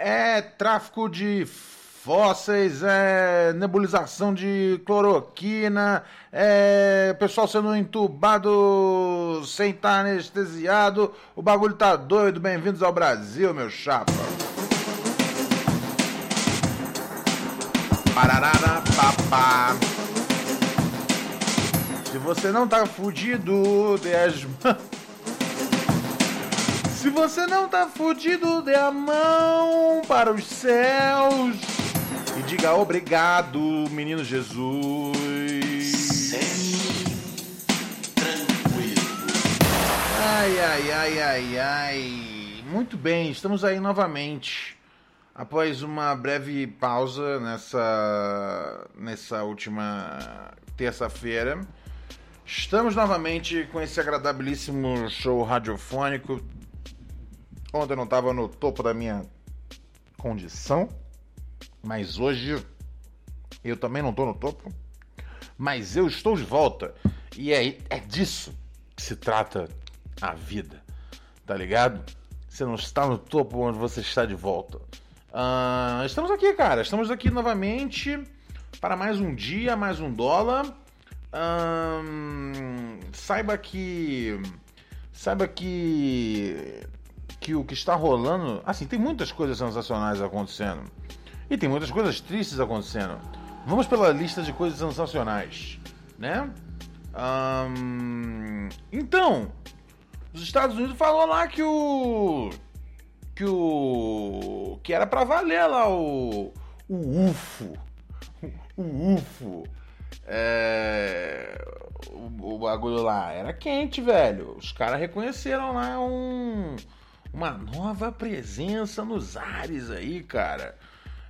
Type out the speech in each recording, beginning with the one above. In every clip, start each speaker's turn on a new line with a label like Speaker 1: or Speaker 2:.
Speaker 1: É tráfico de fósseis, é nebulização de cloroquina, é pessoal sendo entubado sem estar anestesiado. O bagulho tá doido. Bem-vindos ao Brasil, meu chapa. Pararara, papá. Se você não tá fudido, dê as mãos. Se você não tá fudido, dê a mão para os céus e diga obrigado, menino Jesus. Ai, ai, ai, ai, ai. Muito bem, estamos aí novamente. Após uma breve pausa nessa, nessa última terça-feira, estamos novamente com esse agradabilíssimo show radiofônico Ontem eu não estava no topo da minha condição, mas hoje eu também não estou no topo, mas eu estou de volta. E é, é disso que se trata a vida, tá ligado? Você não está no topo onde você está de volta. Uh, estamos aqui, cara. Estamos aqui novamente para mais um dia, mais um dólar. Uh, saiba que. Saiba que que o que está rolando. Assim, tem muitas coisas sensacionais acontecendo. E tem muitas coisas tristes acontecendo. Vamos pela lista de coisas sensacionais, né? então, os Estados Unidos falou lá que o que o que era para valer lá o o UFO, o UFO, é, o, o bagulho lá era quente, velho. Os caras reconheceram lá um uma nova presença nos ares aí, cara.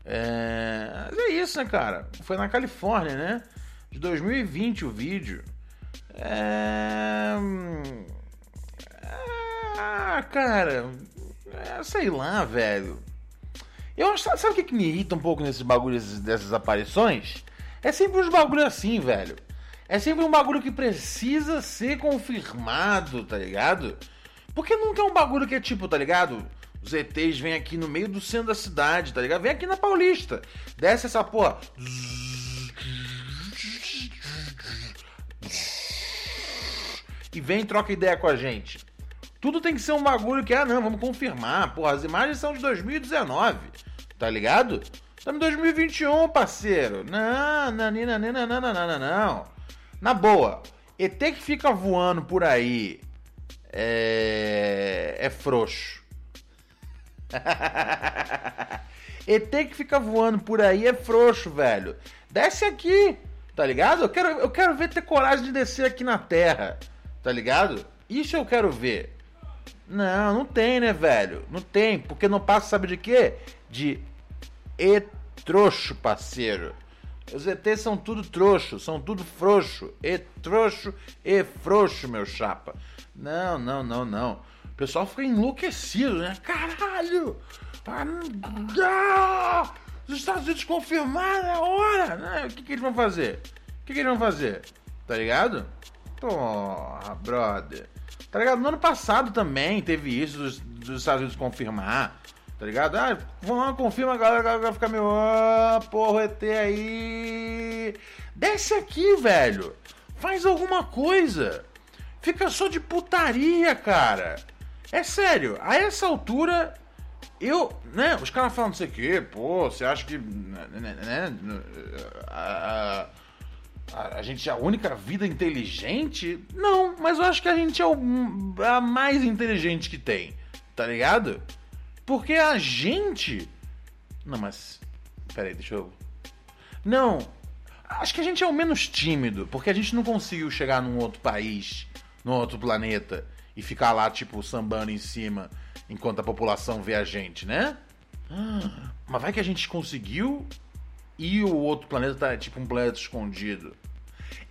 Speaker 1: É, é isso, né, cara? Foi na Califórnia, né? De 2020 o vídeo. É... Ah, cara. É, sei lá, velho. Eu sabe o que, que me irrita um pouco nesses bagulhos dessas aparições? É sempre uns bagulhos assim, velho. É sempre um bagulho que precisa ser confirmado, tá ligado? Porque nunca é um bagulho que é tipo, tá ligado? Os ETs vêm aqui no meio do centro da cidade, tá ligado? Vem aqui na Paulista. Desce essa porra. E vem troca ideia com a gente. Tudo tem que ser um bagulho que, ah, não, vamos confirmar. Porra, as imagens são de 2019, tá ligado? Estamos em 2021, parceiro. Não, não, não, não, não, não, não, não. Na boa, ET que fica voando por aí é, é frouxo. ET que fica voando por aí é frouxo, velho. Desce aqui, tá ligado? Eu quero, eu quero ver ter coragem de descer aqui na Terra, tá ligado? Isso eu quero ver. Não, não tem, né, velho? Não tem, porque não passa, sabe de quê? De e-trouxo, parceiro. Os ETs são tudo trouxo, são tudo frouxo. E trouxo e frouxo, meu chapa. Não, não, não, não. O pessoal fica enlouquecido, né? Caralho! Ah, os Estados Unidos confirmaram a hora! Né? O que, que eles vão fazer? O que, que eles vão fazer? Tá ligado? Porra, brother. Tá ligado? No ano passado também teve isso dos, dos Estados Unidos confirmar. Tá ligado? Ah, vamos lá, confirma, a galera vai ficar meio. Ah, porra, ET aí. Desce aqui, velho. Faz alguma coisa. Fica só de putaria, cara. É sério, a essa altura, eu, né, os caras falam não sei o que, pô, você acha que, né, né, né a, a, a, gente é a única vida inteligente? Não, mas eu acho que a gente é o, a mais inteligente que tem, tá ligado? Porque a gente. Não, mas. Peraí, deixa eu. Não, acho que a gente é o menos tímido, porque a gente não conseguiu chegar num outro país no outro planeta e ficar lá, tipo, sambando em cima enquanto a população vê a gente, né? Mas vai que a gente conseguiu e o outro planeta tá tipo um planeta escondido.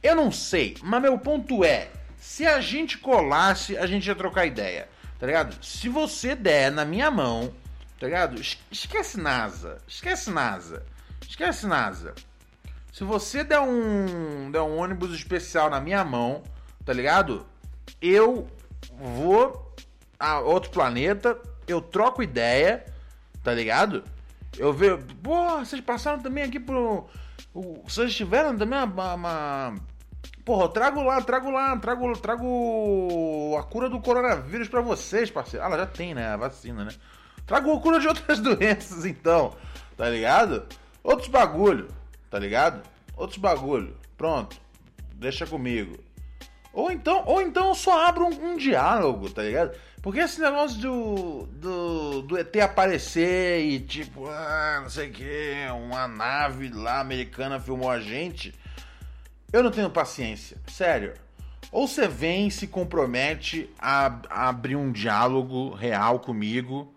Speaker 1: Eu não sei, mas meu ponto é: se a gente colasse, a gente ia trocar ideia, tá ligado? Se você der na minha mão, tá ligado? Esquece NASA, esquece NASA, esquece NASA. Se você der um, der um ônibus especial na minha mão, tá ligado? Eu vou a outro planeta, eu troco ideia, tá ligado? Eu vejo, pô, vocês passaram também aqui pro. Vocês tiveram também uma, uma. Porra, trago lá, trago lá, trago, trago a cura do coronavírus pra vocês, parceiro. Ah, ela já tem, né? A vacina, né? Trago a cura de outras doenças, então. Tá ligado? Outros bagulho, tá ligado? Outros bagulho. Pronto. Deixa comigo. Ou então, ou então eu só abro um, um diálogo, tá ligado? Porque esse negócio do, do, do ET aparecer e tipo, ah, não sei o que, uma nave lá americana filmou a gente, eu não tenho paciência, sério. Ou você vem e se compromete a, a abrir um diálogo real comigo.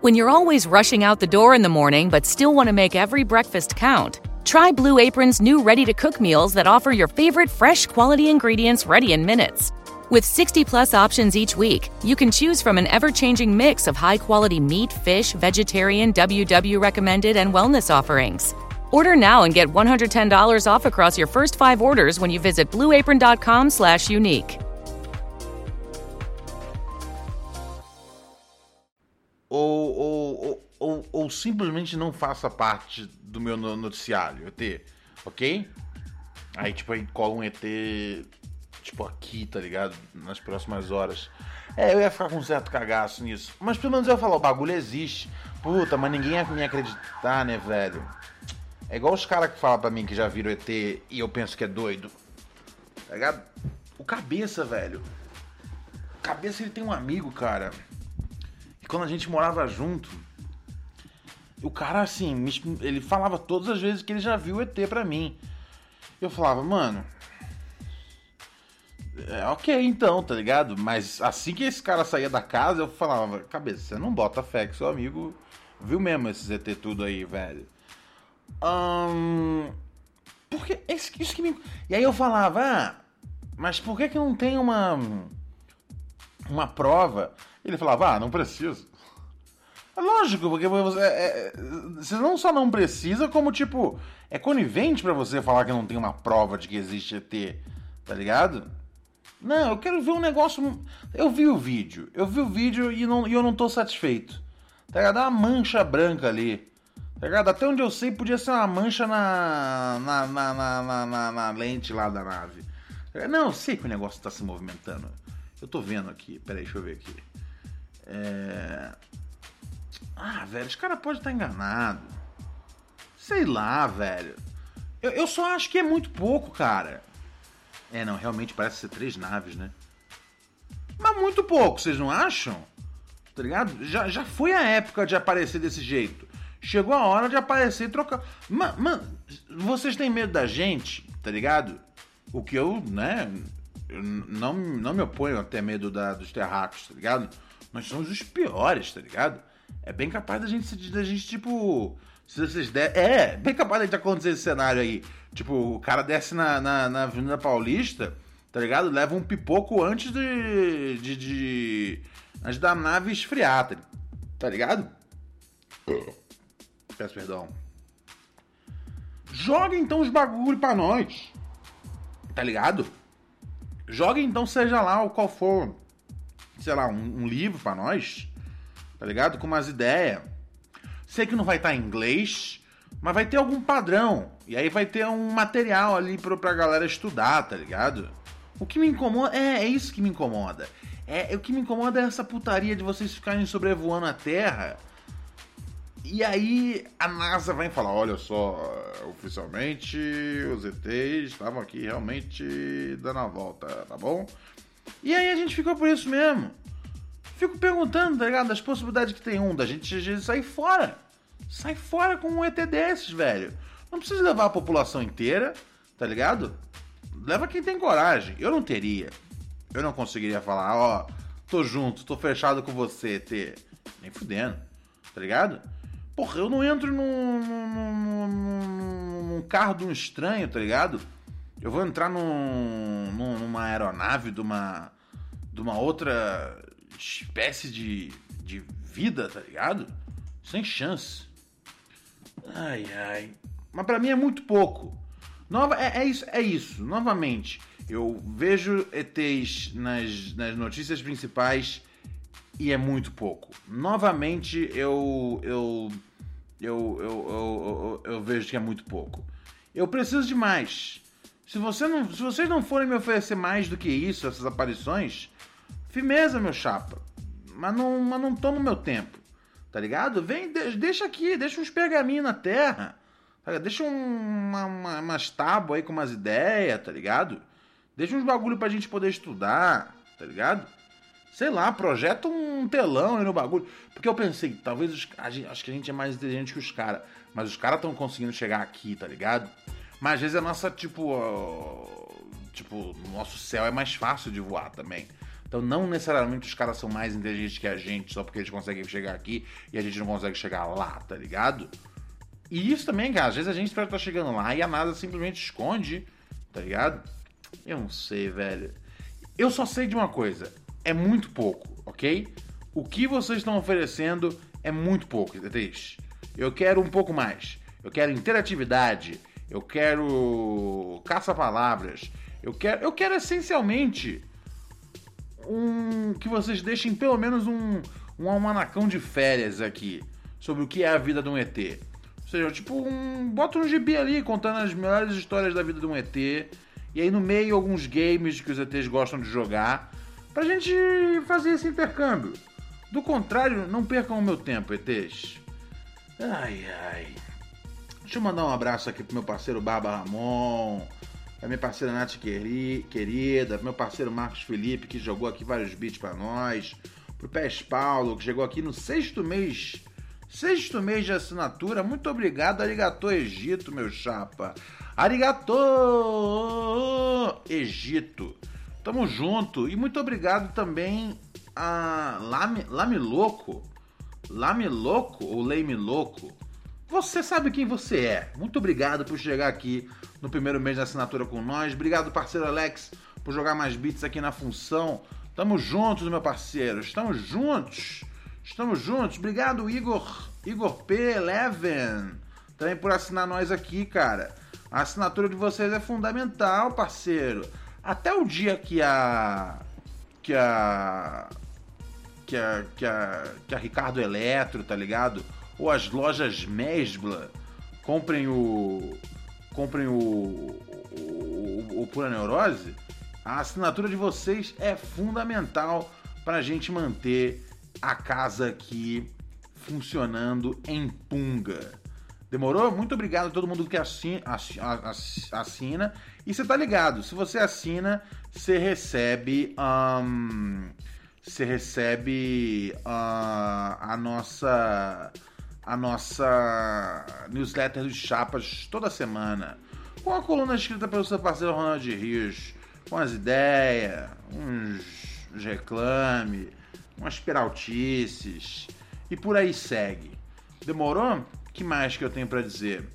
Speaker 2: When you're always rushing out the door in the morning but still want to make every breakfast count, try Blue Apron's new ready to cook meals that offer your favorite fresh quality ingredients ready in minutes. With 60 plus options each week, you can choose from an ever changing mix of high quality meat, fish, vegetarian, WW recommended, and wellness offerings. Order now and get $110 off across your first five orders when you visit blueapron.com slash unique.
Speaker 1: Ou, ou, ou, ou, simplesmente não faça parte do meu noticiário, ET, ok? Aí, tipo, aí cola um ET tipo, aqui, tá ligado? Nas próximas horas. É, eu ia ficar com um certo cagaço nisso. Mas pelo menos eu ia falar, o bagulho existe. Puta, mas ninguém ia me acreditar, né, velho? É igual os caras que falam pra mim que já viram ET e eu penso que é doido. Tá ligado? O cabeça, velho. O cabeça ele tem um amigo, cara. E quando a gente morava junto, o cara, assim, ele falava todas as vezes que ele já viu ET pra mim. Eu falava, mano, é, ok, então, tá ligado? Mas assim que esse cara saía da casa, eu falava, cabeça, você não bota fé que seu amigo viu mesmo esse ZT tudo aí, velho. Porque isso, isso que me. E aí eu falava, ah, mas por que que não tem uma. Uma prova? Ele falava, ah, não preciso. É lógico, porque você, é, é, você não só não precisa, como tipo, é conivente para você falar que não tem uma prova de que existe ET, tá ligado? Não, eu quero ver um negócio. Eu vi o vídeo. Eu vi o vídeo e, não, e eu não tô satisfeito. Tá ligado? Uma mancha branca ali. Tá ligado? Até onde eu sei, podia ser uma mancha na, na, na, na, na, lente lá da nave. Tá não, eu sei que o negócio tá se movimentando. Eu tô vendo aqui. Peraí, deixa eu ver aqui. É... Ah, velho, esse cara pode estar tá enganado. Sei lá, velho. Eu, eu só acho que é muito pouco, cara. É, não, realmente parece ser três naves, né? Mas muito pouco, vocês não acham? Tá ligado? Já, já foi a época de aparecer desse jeito. Chegou a hora de aparecer e trocar. Mano, man, vocês têm medo da gente, tá ligado? O que eu, né? Eu não, não me oponho a ter medo da, dos terráqueos, tá ligado? Nós somos os piores, tá ligado? É bem capaz da gente, da gente tipo. Se vocês der. É, bem capaz de acontecer esse cenário aí. Tipo, o cara desce na, na, na Avenida Paulista, tá ligado? Leva um pipoco antes de. de, de antes da nave esfriar, tá, tá ligado? Peço perdão. Joga então os bagulho pra nós. Tá ligado? Joga então, seja lá o qual for, sei lá, um, um livro pra nós. Tá ligado? Com umas ideias. Sei que não vai estar tá em inglês, mas vai ter algum padrão. E aí vai ter um material ali pra, pra galera estudar, tá ligado? O que me incomoda. É, é isso que me incomoda. É, o que me incomoda é essa putaria de vocês ficarem sobrevoando a Terra. E aí a NASA vai falar: olha só, oficialmente os ETs estavam aqui realmente dando a volta, tá bom? E aí a gente ficou por isso mesmo. Fico perguntando, tá ligado? Das possibilidades que tem um, da gente sair fora. Sai fora com um ET desses, velho. Não precisa levar a população inteira, tá ligado? Leva quem tem coragem. Eu não teria. Eu não conseguiria falar, ó, tô junto, tô fechado com você, ET. Nem fudendo, tá ligado? Porra, eu não entro num, num, num, num carro de um estranho, tá ligado? Eu vou entrar num, numa aeronave de uma, de uma outra espécie de, de vida, tá ligado? Sem chance. Ai, ai. Mas para mim é muito pouco. Nova, é, é, isso, é isso. Novamente, eu vejo ETs nas, nas notícias principais e é muito pouco. Novamente, eu eu eu, eu, eu, eu, vejo que é muito pouco. Eu preciso de mais. Se, você não, se vocês não forem me oferecer mais do que isso, essas aparições, firmeza, meu chapa. Mas não, mas não toma meu tempo. Tá ligado? Vem, deixa aqui, deixa uns pergaminhos na terra. Tá deixa um, uma, uma, umas tábuas aí com umas ideias, tá ligado? Deixa uns bagulho pra gente poder estudar, tá ligado? Sei lá, projeta um telão aí no bagulho. Porque eu pensei, talvez os, gente, acho que a gente é mais inteligente que os caras. Mas os caras estão conseguindo chegar aqui, tá ligado? Mas às vezes a nossa, tipo. Uh, tipo, nosso céu é mais fácil de voar também. Então não necessariamente os caras são mais inteligentes que a gente só porque eles conseguem chegar aqui e a gente não consegue chegar lá, tá ligado? E isso também, cara, às vezes a gente espera estar tá chegando lá e a NASA simplesmente esconde, tá ligado? Eu não sei, velho. Eu só sei de uma coisa: é muito pouco, ok? O que vocês estão oferecendo é muito pouco, ETs. Eu quero um pouco mais. Eu quero interatividade. Eu quero caça-palavras. Eu quero, eu quero essencialmente um que vocês deixem pelo menos um, um almanacão de férias aqui sobre o que é a vida de um ET. Ou seja, tipo, um, bota um gibi ali contando as melhores histórias da vida de um ET. E aí no meio alguns games que os ETs gostam de jogar. Pra gente fazer esse intercâmbio. Do contrário, não percam o meu tempo, ETs. Ai, ai. Deixa eu mandar um abraço aqui pro meu parceiro Barba Ramon a minha parceira Nath querida, meu parceiro Marcos Felipe, que jogou aqui vários beats para nós, pro Pés Paulo, que chegou aqui no sexto mês, sexto mês de assinatura. Muito obrigado, Arigatô Egito, meu chapa. Arigatô Egito. Tamo junto. E muito obrigado também a Lame, Lame Louco, Lame Louco ou Leime Louco você sabe quem você é. Muito obrigado por chegar aqui no primeiro mês da assinatura com nós. Obrigado, parceiro Alex, por jogar mais bits aqui na função. Tamo juntos, meu parceiro. Estamos juntos. Estamos juntos. Obrigado, Igor. Igor P11. Também por assinar nós aqui, cara. A assinatura de vocês é fundamental, parceiro. Até o dia que a. Que a. Que a. Que a, que a Ricardo Eletro, tá ligado? ou as lojas Mesbla comprem o comprem o, o, o Pura Neurose, a assinatura de vocês é fundamental para a gente manter a casa aqui funcionando em punga. Demorou? Muito obrigado a todo mundo que assina. assina. E você tá ligado, se você assina, você recebe. Um, você recebe uh, a nossa a nossa newsletter dos Chapas toda semana, com a coluna escrita pelo seu parceiro Ronald Rios, com as ideias, uns, uns reclame, umas peraltices e por aí segue. Demorou? Que mais que eu tenho para dizer?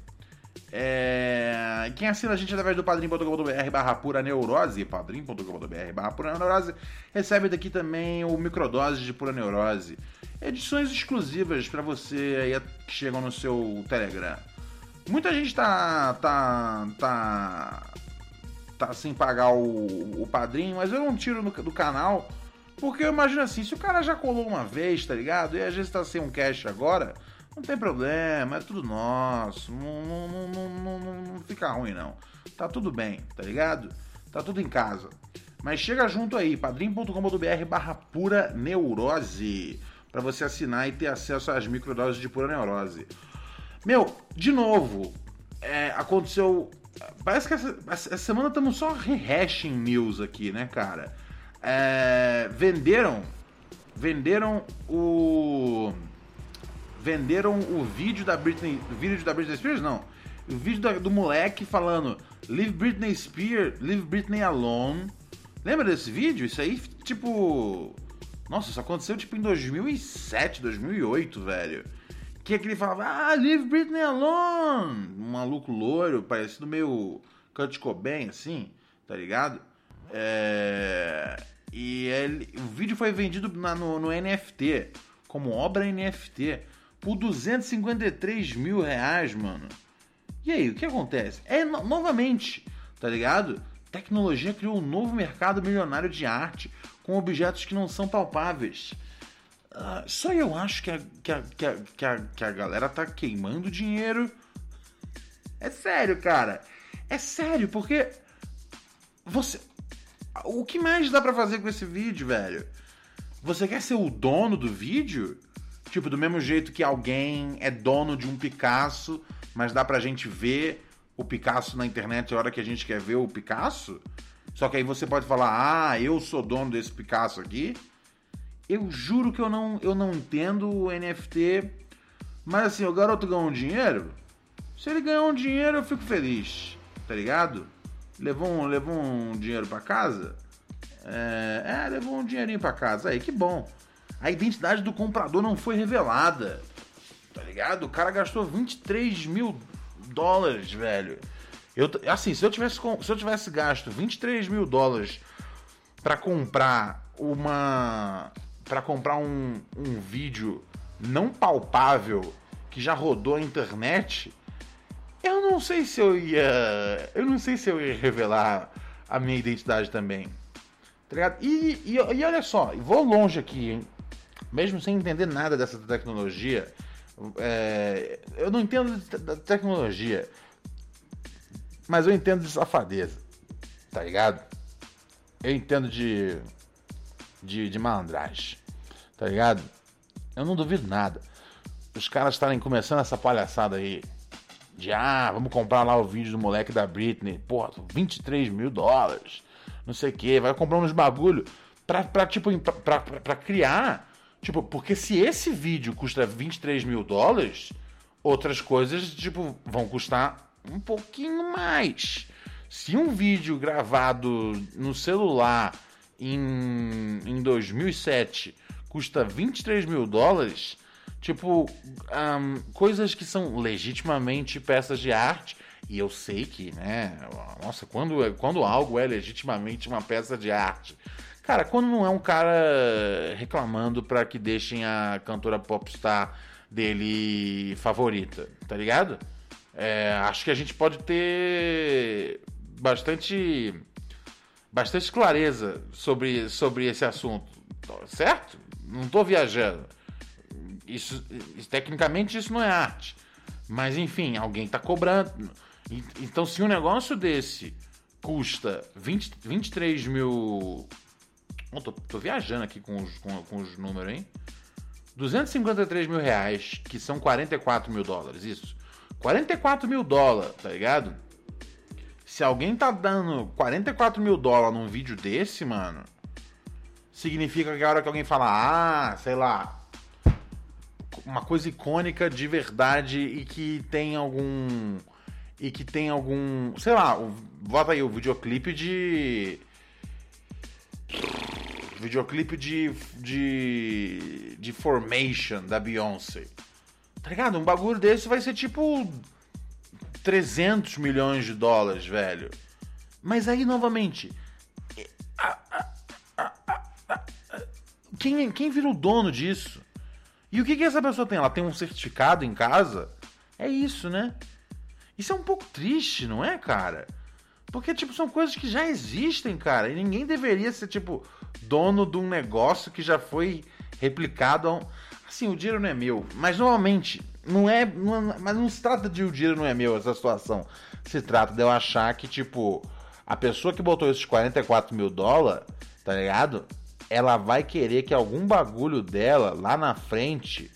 Speaker 1: É... Quem assina a gente através do padrim.com.br barra pura neurose, padrim.com.br barra pura neurose, recebe daqui também o microdose de pura neurose. Edições exclusivas para você aí que chegam no seu Telegram. Muita gente tá. tá. tá. tá sem pagar o, o padrinho, mas eu não tiro do canal. Porque eu imagino assim, se o cara já colou uma vez, tá ligado? E às vezes tá sem um cash agora, não tem problema, é tudo nosso. Não, não, não, não, não, fica ruim, não. Tá tudo bem, tá ligado? Tá tudo em casa. Mas chega junto aí, padrim.com.br barra pura neurose. para você assinar e ter acesso às microdoses de pura neurose. Meu, de novo, é, aconteceu. Parece que essa, essa semana estamos só rehashing news aqui, né, cara? É, venderam. Venderam o venderam o vídeo da Britney. O vídeo da Britney Spears? Não. O vídeo do, moleque falando Leave Britney Spears, Leave Britney Alone. Lembra desse vídeo? Isso aí, tipo. Nossa, isso aconteceu tipo em 2007, 2008, velho. que é que ele falava, ah, leave Britney alone. Um maluco loiro, parecido meio Kurt Cobain, assim, tá ligado? É... E ele... o vídeo foi vendido na, no, no NFT, como obra NFT, por 253 mil reais, mano. E aí, o que acontece? É, no, novamente, tá ligado? Tecnologia criou um novo mercado milionário de arte com objetos que não são palpáveis. Uh, só eu acho que a, que, a, que, a, que, a, que a galera tá queimando dinheiro. É sério, cara. É sério, porque você. O que mais dá para fazer com esse vídeo, velho? Você quer ser o dono do vídeo? Tipo, do mesmo jeito que alguém é dono de um Picasso, mas dá pra gente ver o Picasso na internet a hora que a gente quer ver o Picasso? Só que aí você pode falar, ah, eu sou dono desse Picasso aqui. Eu juro que eu não, eu não entendo o NFT. Mas assim, o garoto ganhou um dinheiro. Se ele ganhou um dinheiro, eu fico feliz. Tá ligado? Levou um, levou um dinheiro para casa. É, é, levou um dinheirinho para casa. Aí, que bom. A identidade do comprador não foi revelada. Tá ligado? O cara gastou 23 mil dólares, velho. Eu, assim, se eu tivesse, se eu tivesse gasto 23 mil dólares para comprar uma. para comprar um, um vídeo não palpável que já rodou a internet, eu não sei se eu ia. Eu não sei se eu ia revelar a minha identidade também. Tá ligado? E, e, e olha só, vou longe aqui, hein? Mesmo sem entender nada dessa tecnologia. É, eu não entendo da tecnologia. Mas eu entendo de safadeza. Tá ligado? Eu entendo de. de, de malandragem. Tá ligado? Eu não duvido nada. Os caras estarem começando essa palhaçada aí. De ah, vamos comprar lá o vídeo do moleque da Britney. Pô, 23 mil dólares. Não sei o que. Vai comprar uns bagulho pra, pra tipo, pra, pra, pra criar. Tipo, porque se esse vídeo custa 23 mil dólares, outras coisas, tipo, vão custar um pouquinho mais. Se um vídeo gravado no celular em, em 2007 custa 23 mil dólares, tipo, um, coisas que são legitimamente peças de arte, e eu sei que, né, nossa, quando, é, quando algo é legitimamente uma peça de arte, cara, quando não é um cara reclamando para que deixem a cantora popstar dele favorita, tá ligado? É, acho que a gente pode ter bastante bastante clareza sobre, sobre esse assunto, certo? Não estou viajando. Isso, tecnicamente isso não é arte, mas enfim, alguém está cobrando. Então, se um negócio desse custa 20, 23 mil. Oh, tô, tô viajando aqui com os, com, com os números, hein? 253 mil reais, que são 44 mil dólares, isso. 44 mil dólares, tá ligado? Se alguém tá dando 44 mil dólares num vídeo desse, mano, significa que a hora que alguém fala, ah, sei lá, uma coisa icônica de verdade e que tem algum. E que tem algum. Sei lá, bota aí o videoclipe de. Videoclipe de. de. de Formation da Beyoncé. Tá ligado? Um bagulho desse vai ser tipo 300 milhões de dólares, velho. Mas aí, novamente, quem, quem vira o dono disso? E o que, que essa pessoa tem? Ela tem um certificado em casa? É isso, né? Isso é um pouco triste, não é, cara? Porque, tipo, são coisas que já existem, cara. E ninguém deveria ser, tipo, dono de um negócio que já foi replicado a um... Assim, o dinheiro não é meu. Mas normalmente, não é. Não, mas não se trata de o dinheiro não é meu essa situação. Se trata de eu achar que, tipo, a pessoa que botou esses 44 mil dólares, tá ligado? Ela vai querer que algum bagulho dela lá na frente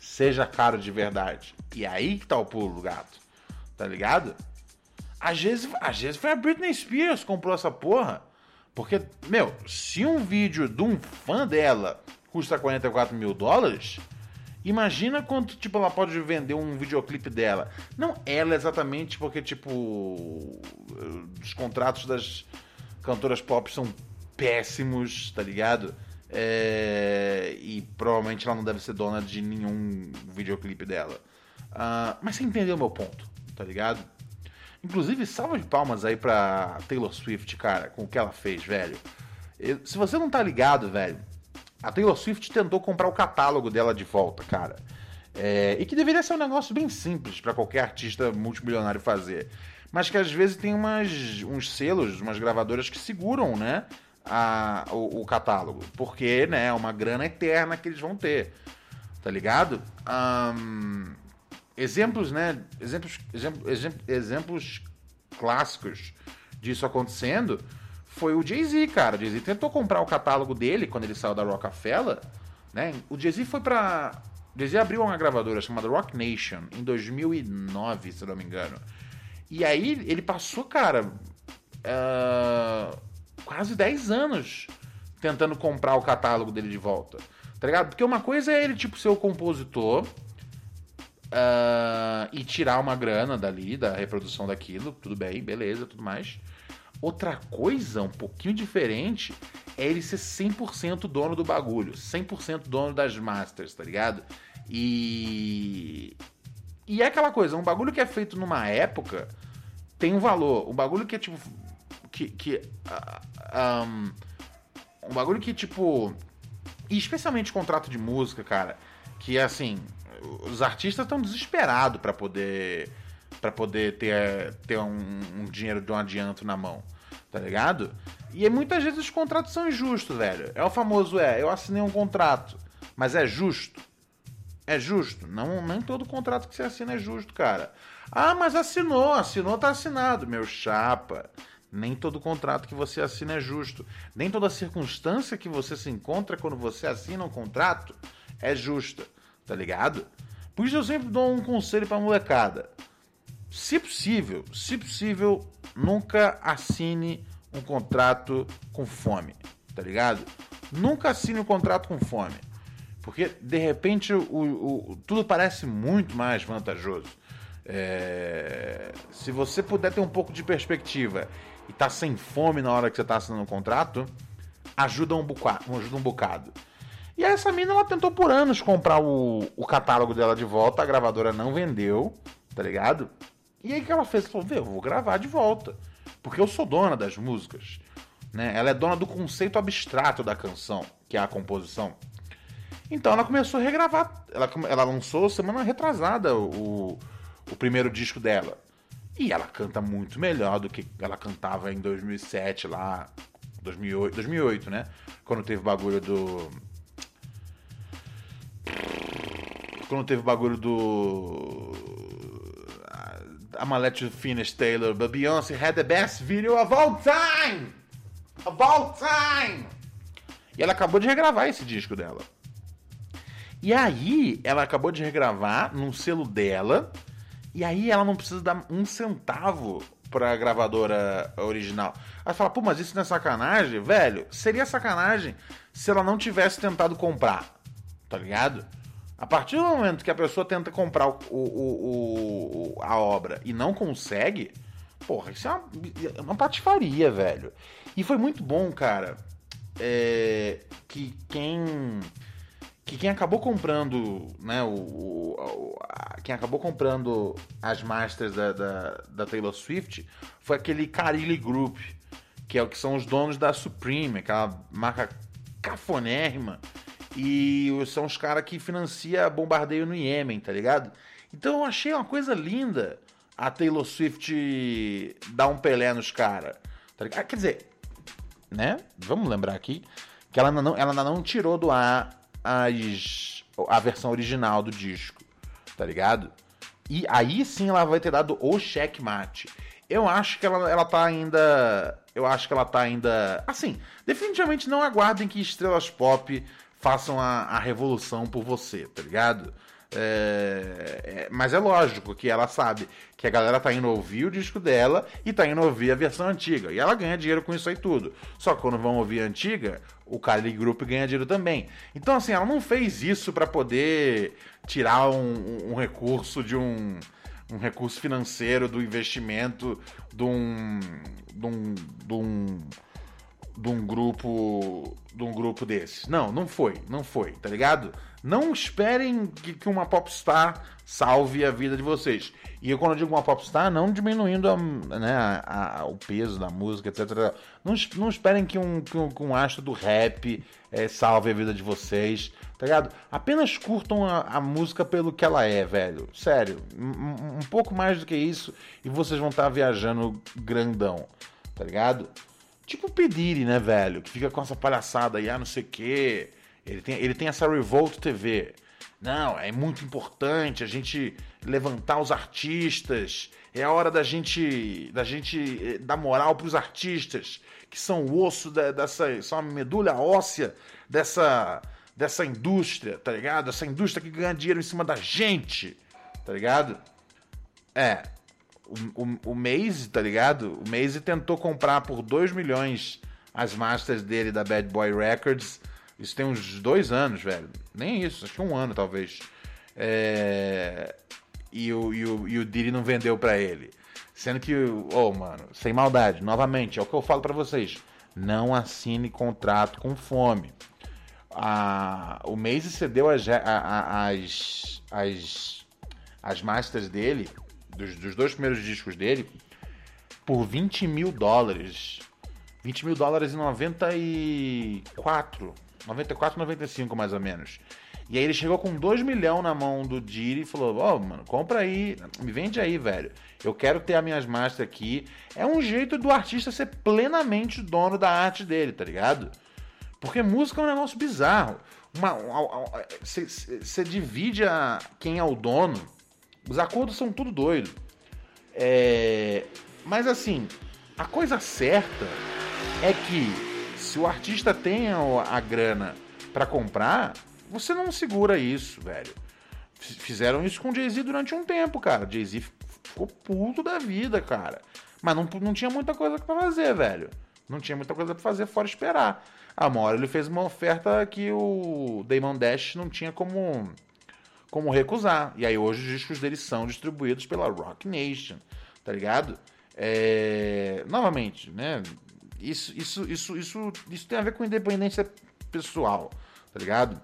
Speaker 1: seja caro de verdade. E aí que tá o pulo do gato. Tá ligado? Às vezes, às vezes foi a Britney Spears que comprou essa porra. Porque, meu, se um vídeo de um fã dela custa 44 mil dólares, imagina quanto, tipo, ela pode vender um videoclipe dela. Não ela exatamente, porque, tipo, os contratos das cantoras pop são péssimos, tá ligado? É, e provavelmente ela não deve ser dona de nenhum videoclipe dela. Uh, mas você entendeu o meu ponto, tá ligado? Inclusive, salva de palmas aí pra Taylor Swift, cara, com o que ela fez, velho. Se você não tá ligado, velho, a Taylor Swift tentou comprar o catálogo dela de volta, cara. É, e que deveria ser um negócio bem simples para qualquer artista multimilionário fazer. Mas que às vezes tem umas, uns selos, umas gravadoras que seguram, né? A, o, o, catálogo. Porque, né, é uma grana eterna que eles vão ter. Tá ligado? Um, exemplos, né? Exemplos, exemplos, exemplos clássicos disso acontecendo foi o Jay-Z, cara. O Jay-Z tentou comprar o catálogo dele quando ele saiu da Rockefeller, né? O Jay-Z foi pra. O Jay-Z abriu uma gravadora chamada Rock Nation em 2009, se não me engano. E aí ele passou, cara, uh, quase 10 anos tentando comprar o catálogo dele de volta. Tá ligado? Porque uma coisa é ele, tipo, ser o compositor uh, e tirar uma grana dali, da reprodução daquilo, tudo bem, beleza, tudo mais. Outra coisa, um pouquinho diferente, é ele ser 100% dono do bagulho, 100% dono das masters, tá ligado? E. E é aquela coisa, um bagulho que é feito numa época tem um valor. Um bagulho que é tipo. Que. que uh, um, um bagulho que, tipo. E especialmente contrato de música, cara. Que é assim os artistas estão desesperados para poder para poder ter, ter um, um, dinheiro de um adianto na mão, tá ligado? E muitas vezes os contratos são injustos, velho. É o famoso é, eu assinei um contrato, mas é justo. É justo. Não, nem todo contrato que você assina é justo, cara. Ah, mas assinou, assinou, tá assinado, meu chapa. Nem todo contrato que você assina é justo. Nem toda circunstância que você se encontra quando você assina um contrato é justa tá ligado? Por isso eu sempre dou um conselho pra molecada. Se possível, se possível, nunca assine um contrato com fome, tá ligado? Nunca assine um contrato com fome. Porque de repente o, o, tudo parece muito mais vantajoso. É, se você puder ter um pouco de perspectiva e tá sem fome na hora que você tá assinando um contrato, ajuda um, bocado, ajuda um bocado. E essa mina, ela tentou por anos comprar o, o catálogo dela de volta, a gravadora não vendeu, tá ligado? E aí que ela fez? Falou, eu vou gravar de volta, porque eu sou dona das músicas. Né? Ela é dona do conceito abstrato da canção, que é a composição. Então ela começou a regravar. Ela, ela lançou semana retrasada o, o primeiro disco dela. E ela canta muito melhor do que ela cantava em 2007 lá, 2008, 2008 né? Quando teve o bagulho do quando teve o bagulho do. Let you finish, Taylor, Beyoncé had the best video of all time! Of all time! E ela acabou de regravar esse disco dela. E aí, ela acabou de regravar num selo dela. E aí, ela não precisa dar um centavo pra gravadora original. Aí fala, pô, mas isso não é sacanagem? Velho, seria sacanagem se ela não tivesse tentado comprar. Tá ligado? A partir do momento que a pessoa tenta comprar o, o, o, a obra e não consegue, porra, isso é uma, é uma patifaria, velho. E foi muito bom, cara, é, que quem que quem acabou comprando, né, o, o a, quem acabou comprando as masters da, da, da, Taylor Swift foi aquele Carilli Group, que é o que são os donos da Supreme, aquela marca cafonérrima e são os caras que financia bombardeio no Iêmen, tá ligado? Então eu achei uma coisa linda a Taylor Swift dar um Pelé nos caras. Tá? Ah, quer dizer, né? Vamos lembrar aqui que ela ainda não, ela ainda não tirou do ar as, a versão original do disco, tá ligado? E aí sim ela vai ter dado o checkmate. Eu acho que ela, ela tá ainda. Eu acho que ela tá ainda. Assim, definitivamente não aguardem que estrelas pop façam a, a revolução por você, tá ligado? É, é, mas é lógico que ela sabe que a galera tá indo ouvir o disco dela e tá indo ouvir a versão antiga. E ela ganha dinheiro com isso aí tudo. Só que quando vão ouvir a antiga, o Kylie Group ganha dinheiro também. Então, assim, ela não fez isso para poder tirar um, um, recurso de um. Um recurso financeiro do investimento de um. de um. De um de um grupo de um grupo desses. Não, não foi, não foi, tá ligado? Não esperem que, que uma popstar salve a vida de vocês. E eu, quando eu digo uma popstar, não diminuindo a, né, a, a, o peso da música, etc. Não, não esperem que um, que um, que um astro do rap é, salve a vida de vocês, tá ligado? Apenas curtam a, a música pelo que ela é, velho. Sério. Um, um pouco mais do que isso e vocês vão estar tá viajando grandão, tá ligado? Tipo o Pediri, né, velho? Que fica com essa palhaçada aí, ah, não sei o quê. Ele tem, ele tem essa Revolt TV. Não, é muito importante a gente levantar os artistas. É a hora da gente da gente eh, dar moral para os artistas, que são o osso da, dessa, são a medula óssea dessa dessa indústria, tá ligado? Essa indústria que ganha dinheiro em cima da gente, tá ligado? É, o, o, Maze, tá ligado? O Maze tentou comprar por 2 milhões as masters dele da Bad Boy Records. Isso tem uns dois anos, velho. Nem isso, acho que um ano talvez. É... E, o, e, o, e o Diddy não vendeu para ele. Sendo que, oh, mano, sem maldade, novamente, é o que eu falo para vocês. Não assine contrato com fome. O Maze cedeu as, as, as, as masters dele dos, dos dois primeiros discos dele por 20 mil dólares. 20 mil dólares em 94. 94, 95 mais ou menos. E aí ele chegou com 2 milhões na mão do Diri e falou: Ó, oh, mano, compra aí, me vende aí, velho. Eu quero ter as minhas masters aqui. É um jeito do artista ser plenamente dono da arte dele, tá ligado? Porque música é um negócio bizarro. Você divide a, quem é o dono os acordos são tudo doido. É... Mas assim, a coisa certa é que se o artista tem a grana para comprar, você não segura isso, velho. Fizeram isso com o Jay-Z durante um tempo, cara. Jay-Z ficou puto da vida, cara. Mas não, não tinha muita coisa para fazer, velho. Não tinha muita coisa para fazer fora esperar. A uma hora ele fez uma oferta que o Damon Dash não tinha como como recusar. E aí hoje os discos deles são distribuídos pela Rock Nation, tá ligado? É... Novamente, né? Isso, isso, isso, isso, isso tem a ver com independência pessoal, tá ligado?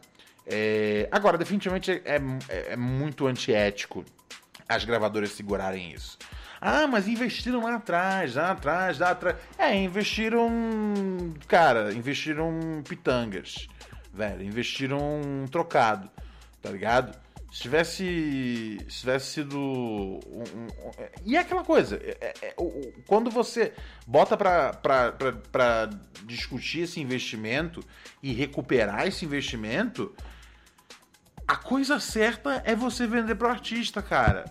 Speaker 1: É... Agora, definitivamente é, é, é muito antiético as gravadoras segurarem isso. Ah, mas investiram lá atrás, lá atrás, lá atrás. É, investiram. Cara, investiram pitangas, velho. Investiram trocado, tá ligado? Se tivesse, se tivesse sido. Um, um, e é aquela coisa, é, é, é quando você bota para discutir esse investimento e recuperar esse investimento, a coisa certa é você vender pro artista, cara.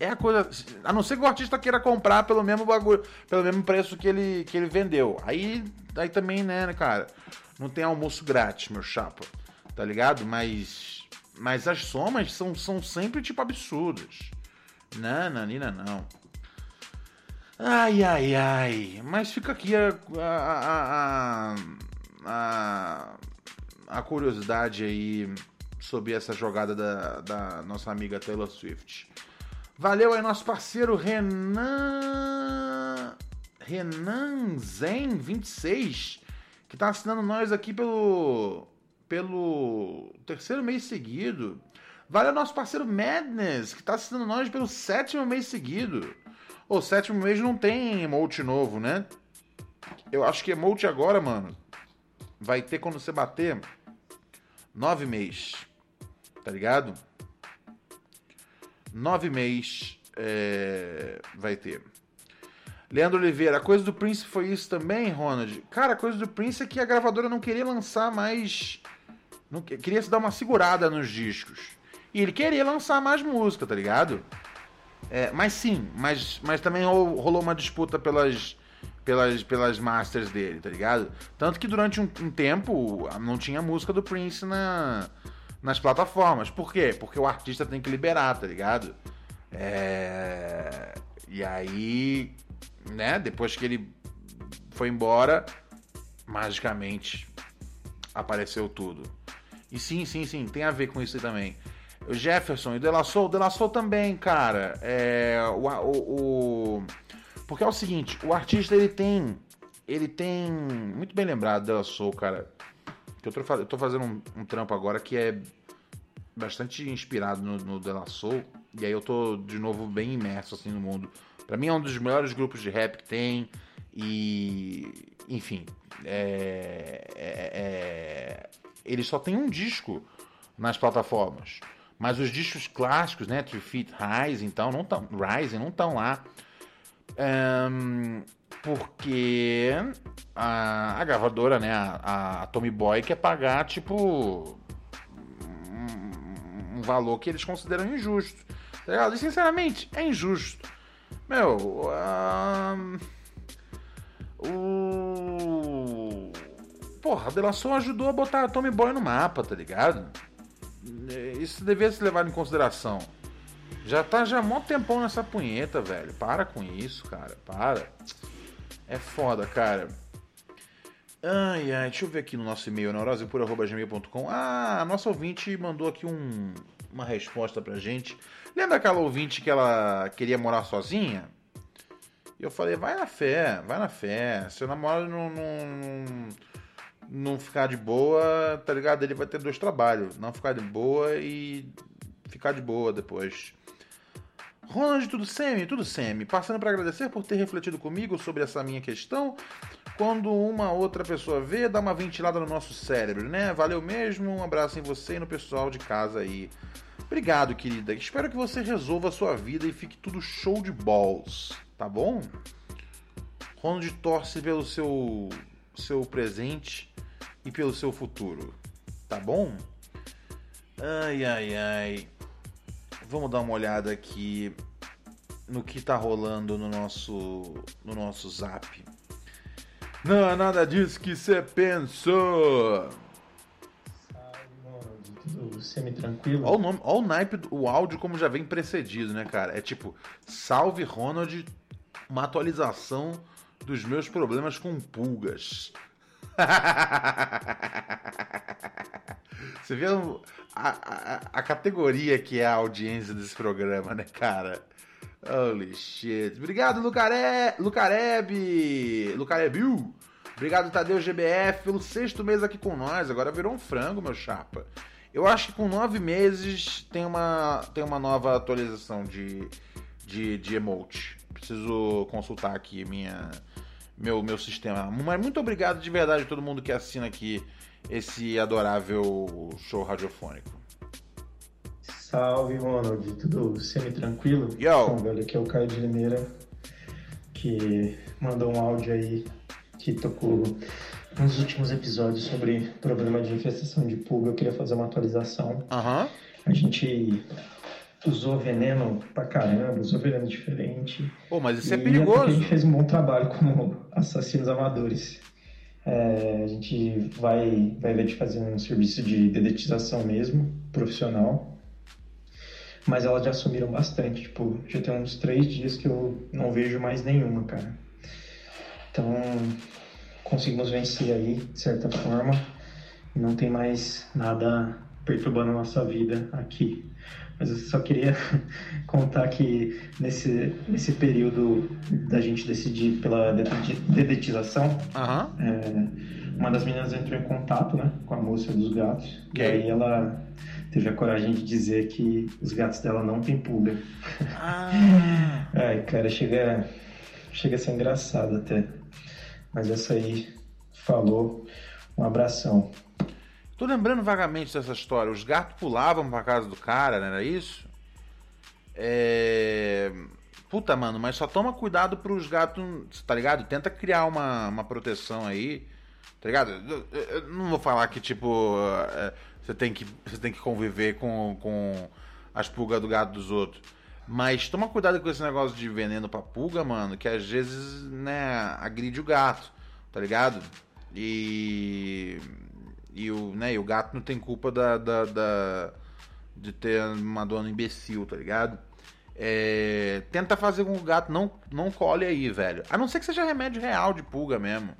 Speaker 1: É a coisa. A não ser que o artista queira comprar pelo mesmo bagulho, pelo mesmo preço que ele, que ele vendeu. Aí, aí também, né, cara? Não tem almoço grátis, meu chapa. Tá ligado? Mas mas as somas são, são sempre, tipo, absurdas. Não, Nanina, não. Ai, ai, ai. Mas fica aqui a, a, a, a, a curiosidade aí sobre essa jogada da, da nossa amiga Taylor Swift. Valeu aí, nosso parceiro Renan. Renan Zen 26, que tá assinando nós aqui pelo pelo terceiro mês seguido. Vale o nosso parceiro Madness, que está assinando nós pelo sétimo mês seguido. O sétimo mês não tem emote novo, né? Eu acho que emote agora, mano, vai ter quando você bater nove meses. Tá ligado? Nove meses é, vai ter. Leandro Oliveira, a coisa do Prince foi isso também, Ronald? Cara, a coisa do Prince é que a gravadora não queria lançar mais não, queria se dar uma segurada nos discos. E ele queria lançar mais música, tá ligado? É, mas sim, mas, mas também rolou uma disputa pelas, pelas, pelas masters dele, tá ligado? Tanto que durante um, um tempo não tinha música do Prince na, nas plataformas. Por quê? Porque o artista tem que liberar, tá ligado? É... E aí, né, depois que ele foi embora, magicamente apareceu tudo. E sim, sim, sim, tem a ver com isso também. O Jefferson e o Delassou, o Delassou também, cara. É, o, o, o, porque é o seguinte, o artista ele tem ele tem. Muito bem lembrado dela Soul, cara. Eu tô, eu tô fazendo um, um, trampo agora que é bastante inspirado no, no Soul. E aí eu tô de novo bem imerso assim no mundo. Para mim é um dos melhores grupos de rap que tem. E. Enfim. É, é, é, ele só tem um disco nas plataformas. Mas os discos clássicos, né? Three Feet Rise, então, não estão. Rising não estão lá. Um, porque a, a, gravadora, né, a, a Tommy Boy quer pagar, tipo, um, um valor que eles consideram injusto. Tá? E sinceramente, é injusto. Meu, um, o. Porra, a Delação ajudou a botar a Tommy Boy no mapa, tá ligado? Isso devia ser levado em consideração. Já tá já mó tempão nessa punheta, velho. Para com isso, cara. Para. É foda, cara. Ai, ai, deixa eu ver aqui no nosso e-mail, neurosepura.gmail.com. Ah, a nossa ouvinte mandou aqui um, uma resposta pra gente. Lembra aquela ouvinte que ela queria morar sozinha? E eu falei, vai na fé, vai na fé. Seu namorado não, não, não ficar de boa, tá ligado? Ele vai ter dois trabalhos. Não ficar de boa e ficar de boa depois. Ronald, tudo semi? Tudo semi. Passando para agradecer por ter refletido comigo sobre essa minha questão. Quando uma outra pessoa vê, dá uma ventilada no nosso cérebro, né? Valeu mesmo, um abraço em você e no pessoal de casa aí. Obrigado, querida. Espero que você resolva a sua vida e fique tudo show de balls, tá bom? Ronald torce pelo seu, seu presente e pelo seu futuro, tá bom? Ai, ai, ai. Vamos dar uma olhada aqui no que tá rolando no nosso no nosso Zap. Não nada disso que você pensou.
Speaker 3: Semi-tranquilo.
Speaker 1: Olha o nome, olha o naipe, o áudio como já vem precedido, né, cara? É tipo, salve Ronald, uma atualização dos meus problemas com pulgas. Você vê a, a, a, categoria que é a audiência desse programa, né, cara? Holy shit. Obrigado, Lucare... Lucareb! Lucarebiu! Obrigado, Tadeu GBF, pelo sexto mês aqui com nós. Agora virou um frango, meu chapa. Eu acho que com nove meses tem uma, tem uma nova atualização de, de, de emote. Preciso consultar aqui minha, meu, meu sistema. Mas muito obrigado de verdade a todo mundo que assina aqui esse adorável show radiofônico.
Speaker 3: Salve, Ronald. Tudo semi-tranquilo?
Speaker 1: Yo!
Speaker 3: Bom, velho, aqui é o Caio de Limeira, que mandou um áudio aí que tocou nos últimos episódios sobre problema de infestação de pulga. Eu queria fazer uma atualização.
Speaker 1: Uhum.
Speaker 3: A gente usou veneno pra caramba, usou veneno diferente.
Speaker 1: Pô, mas isso é perigoso. A
Speaker 3: gente fez um bom trabalho como assassinos amadores. É, a gente vai, vai ver de fazer um serviço de dedetização mesmo, profissional. Mas elas já sumiram bastante, tipo, já tem uns três dias que eu não vejo mais nenhuma, cara. Então, conseguimos vencer aí, de certa forma, e não tem mais nada perturbando a nossa vida aqui. Mas eu só queria contar que nesse, nesse período da gente decidir pela dedetização,
Speaker 1: uhum.
Speaker 3: é, uma das meninas entrou em contato né, com a moça dos gatos. Okay. E aí ela teve a coragem de dizer que os gatos dela não têm pulga.
Speaker 1: Ah.
Speaker 3: Ai, cara, chega, chega a ser engraçado até. Mas essa aí falou. Um abração.
Speaker 1: Tô lembrando vagamente dessa história. Os gatos pulavam pra casa do cara, não era isso? É. Puta, mano, mas só toma cuidado pros gatos, tá ligado? Tenta criar uma, uma proteção aí, tá ligado? Eu, eu não vou falar que, tipo, é, você tem que, você tem que conviver com, com as pulgas do gato dos outros. Mas toma cuidado com esse negócio de veneno pra pulga, mano, que às vezes, né, agride o gato, tá ligado? E e o, né, e o gato não tem culpa da, da, da de ter uma dona imbecil, tá ligado? É, tenta fazer com que o gato não, não colhe aí, velho. A não ser que seja remédio real de pulga mesmo.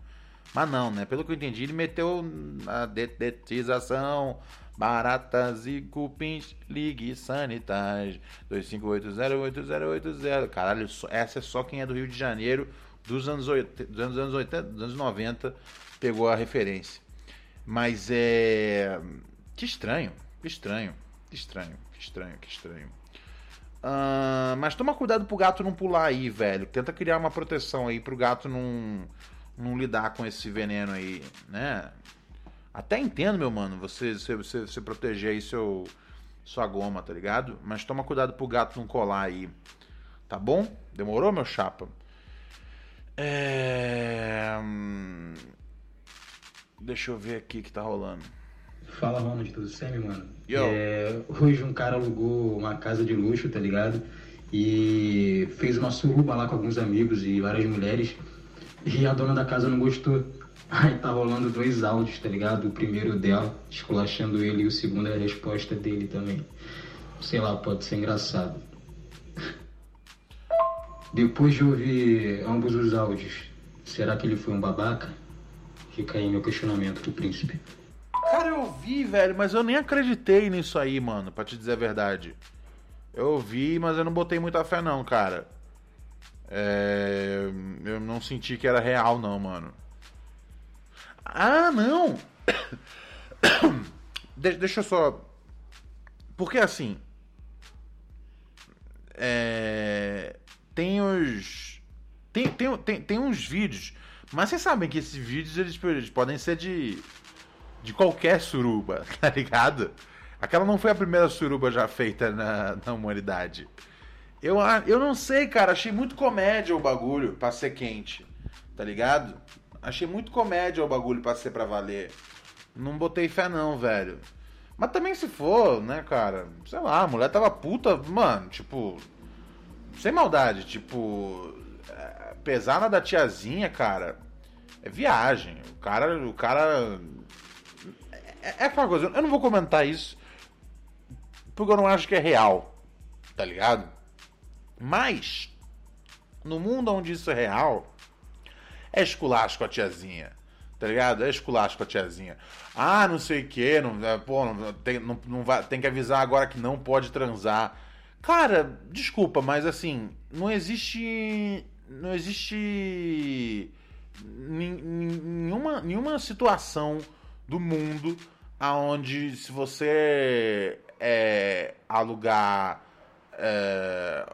Speaker 1: Mas não, né? Pelo que eu entendi, ele meteu a dedetização, baratas e cupins, ligue sanitário 25808080. Caralho, essa é só quem é do Rio de Janeiro dos anos 80, dos anos 80, dos anos 90 pegou a referência. Mas é que estranho, que estranho, que estranho, que estranho, que estranho. Uh, mas toma cuidado pro gato não pular aí, velho. Tenta criar uma proteção aí pro gato não, não lidar com esse veneno aí, né? Até entendo, meu mano, você, você, você, você proteger aí seu, sua goma, tá ligado? Mas toma cuidado pro gato não colar aí. Tá bom? Demorou, meu chapa? É... Deixa eu ver aqui o que tá rolando.
Speaker 4: Fala, Ronald, tudo certo, mano? É, hoje um cara alugou uma casa de luxo, tá ligado? E fez uma suruba lá com alguns amigos e várias mulheres. E a dona da casa não gostou. Aí tá rolando dois áudios, tá ligado? O primeiro dela, esculachando ele, e o segundo é a resposta dele também. Sei lá, pode ser engraçado. Depois de ouvir ambos os áudios, será que ele foi um babaca? Fica aí meu questionamento pro príncipe.
Speaker 1: Cara, eu vi, velho, mas eu nem acreditei nisso aí, mano, pra te dizer a verdade. Eu vi, mas eu não botei muita fé não, cara. É... Eu não senti que era real, não, mano. Ah, não! De deixa eu só. Porque assim. É... Tem os. Tem, tem, tem, tem uns vídeos. Mas vocês sabem que esses vídeos eles, eles podem ser de. De qualquer suruba, tá ligado? Aquela não foi a primeira suruba já feita na, na humanidade. Eu, eu não sei, cara. Achei muito comédia o bagulho pra ser quente. Tá ligado? Achei muito comédia o bagulho pra ser pra valer. Não botei fé não, velho. Mas também se for, né, cara? Sei lá, a mulher tava puta, mano, tipo. Sem maldade, tipo. Pesar na da tiazinha, cara. É viagem. O cara. O cara. É, é aquela coisa, eu não vou comentar isso. Porque eu não acho que é real. Tá ligado? Mas. No mundo onde isso é real é esculacho com a tiazinha. Tá ligado? É esculacho com a tiazinha. Ah, não sei o que, não, é, pô, não, tem, não, não vai, tem que avisar agora que não pode transar. Cara, desculpa, mas assim, não existe. Não existe. Nenhuma, nenhuma situação do mundo aonde se você é, alugar é,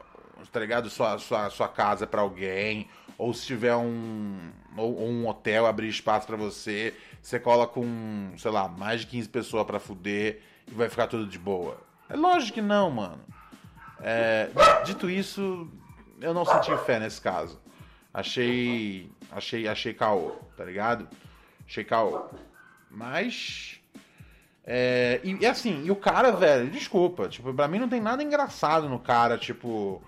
Speaker 1: tá ligado? Sua, sua, sua casa para alguém ou se tiver um, ou, um hotel abrir espaço para você, você cola com, sei lá, mais de 15 pessoas para fuder e vai ficar tudo de boa. É lógico que não, mano. É, dito isso, eu não senti fé nesse caso. Achei. Achei. Achei caô, tá ligado? Achei caô. Mas. É, e, e, assim, e o cara, velho, desculpa, tipo, pra mim não tem nada engraçado no cara, tipo.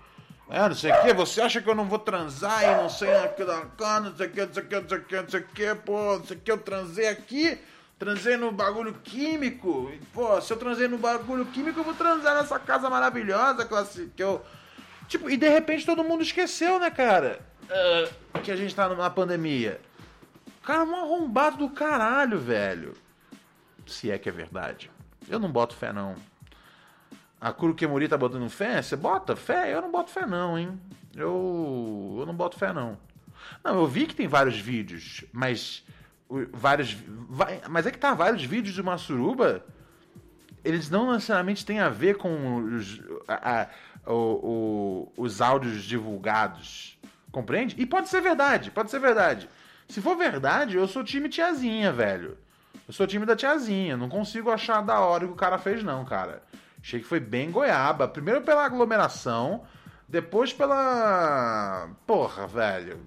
Speaker 1: É, não sei o que, você acha que eu não vou transar e não sei aqui da cana, não sei o que, não sei o que, não sei o que, não sei o que, pô, não sei o que, eu transei aqui, transei no bagulho químico, pô, se eu transei no bagulho químico, eu vou transar nessa casa maravilhosa que que eu... Tipo, e de repente todo mundo esqueceu, né, cara, uh, que a gente tá numa pandemia. Cara, um arrombado do caralho, velho. Se é que é verdade. Eu não boto fé, não. A Kurukemuri tá botando fé? Você bota fé? Eu não boto fé não, hein? Eu, eu não boto fé não. Não, eu vi que tem vários vídeos, mas vários mas é que tá vários vídeos de uma suruba, eles não necessariamente têm a ver com os, a, a, o, o, os áudios divulgados. Compreende? E pode ser verdade, pode ser verdade. Se for verdade, eu sou time tiazinha, velho. Eu sou time da tiazinha. Não consigo achar da hora o que o cara fez, não, cara. Achei que foi bem goiaba. Primeiro pela aglomeração, depois pela. Porra, velho.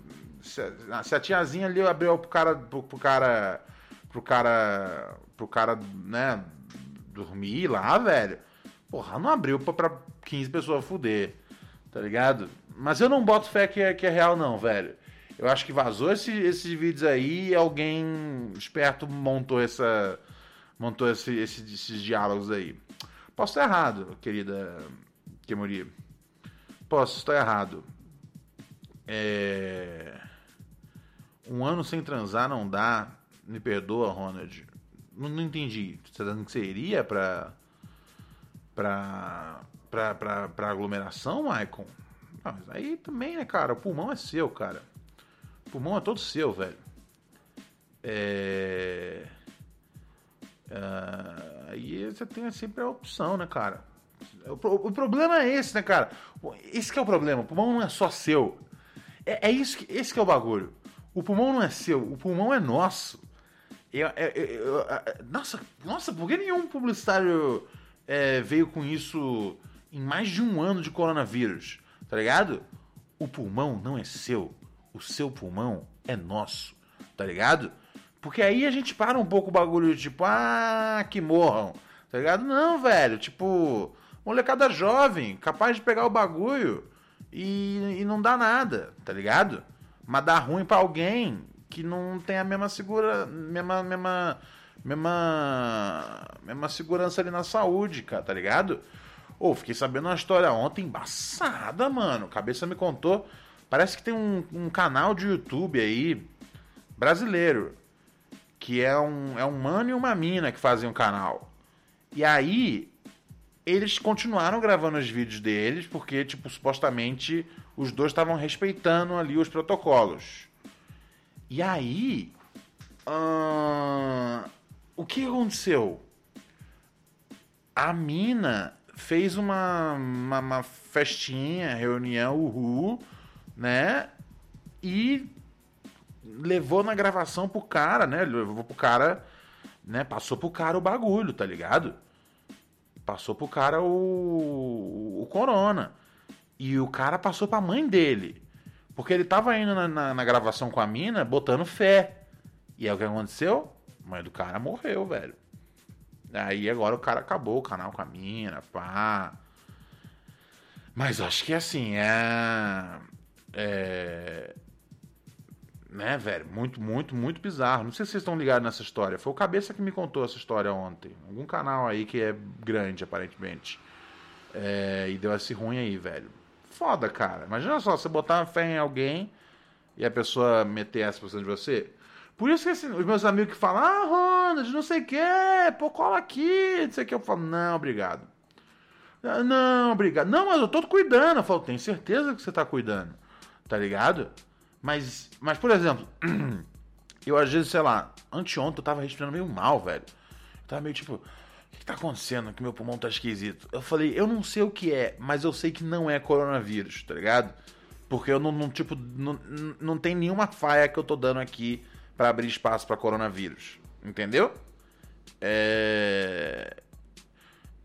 Speaker 1: Se, a tiazinha ali abriu pro cara. Pro, pro cara. Pro cara. Pro cara, né? Dormir lá, velho. Porra, não abriu pra, pra 15 pessoas fuder. Tá ligado? Mas eu não boto fé que é, que é real, não, velho. Eu acho que vazou esse, esses vídeos aí e alguém esperto montou essa. Montou esse, esse, esses diálogos aí. Posso estar errado, querida Kemuri. Posso estar errado. É... Um ano sem transar não dá. Me perdoa, Ronald. Não, não entendi. Você está dizendo que você iria para pra, pra, pra aglomeração, Maicon? Ah, mas aí também, né, cara? O pulmão é seu, cara. O pulmão é todo seu, velho. É. Uh, aí você tem sempre a opção, né, cara? O, o, problema é esse, né, cara? Esse é o problema. O pulmão não é só seu. É, é isso que, esse que é o bagulho. O pulmão não é seu, o pulmão é nosso. Eu, eu, eu, nossa, nossa, por que nenhum publicitário é, veio com isso em mais de um ano de coronavírus? Tá ligado? O pulmão não é seu, o seu pulmão é nosso. Tá ligado? Porque aí a gente para um pouco o bagulho, tipo, ah, que morram. Tá ligado? Não, velho. Tipo, molecada jovem, capaz de pegar o bagulho e, e não dá nada, tá ligado? Mas dá ruim para alguém que não tem a mesma segura, mesma, mesma, mesma, mesma segurança ali na saúde, cara, tá ligado? Ô, oh, fiquei sabendo uma história ontem embaçada, mano. Cabeça me contou. Parece que tem um, um canal de YouTube aí, brasileiro, que é um, é um mano e uma mina que fazem um canal. E aí, eles continuaram gravando os vídeos deles, porque, tipo, supostamente os dois estavam respeitando ali os protocolos. E aí, uh, o que aconteceu? A mina fez uma, uma, uma festinha, reunião, uhul, né? E levou na gravação pro cara, né? Levou pro cara, né? Passou pro cara o bagulho, tá ligado? Passou pro cara o, o corona. E o cara passou pra mãe dele. Porque ele tava indo na, na, na, gravação com a mina botando fé. E aí o que aconteceu? Mãe do cara morreu, velho. Aí agora o cara acabou o canal com a mina, pá. Mas acho que assim, é. É. Né, velho? Muito, muito, muito bizarro. Não sei se vocês estão ligados nessa história. Foi o Cabeça que me contou essa história ontem. Algum canal aí que é grande, aparentemente. É, e deu esse ruim aí, velho foda, cara. Imagina só, você botar uma fé em alguém e a pessoa meter essa posição de você. Por isso que assim, os meus amigos que falam, ah, Ronald, não sei o que, pô, cola aqui, não sei o que, eu falo, não, obrigado. Ah, não, obrigado. Não, mas eu tô cuidando. Eu falo, tenho certeza que você tá cuidando. Tá ligado? Mas, mas por exemplo, eu às vezes, sei lá, anteontem eu tava respirando meio mal, velho. Eu tava meio tipo, o que tá acontecendo? Que meu pulmão tá esquisito. Eu falei, eu não sei o que é, mas eu sei que não é coronavírus, tá ligado? Porque eu não, não tipo, não, não tem nenhuma faia que eu tô dando aqui para abrir espaço para coronavírus. Entendeu? É...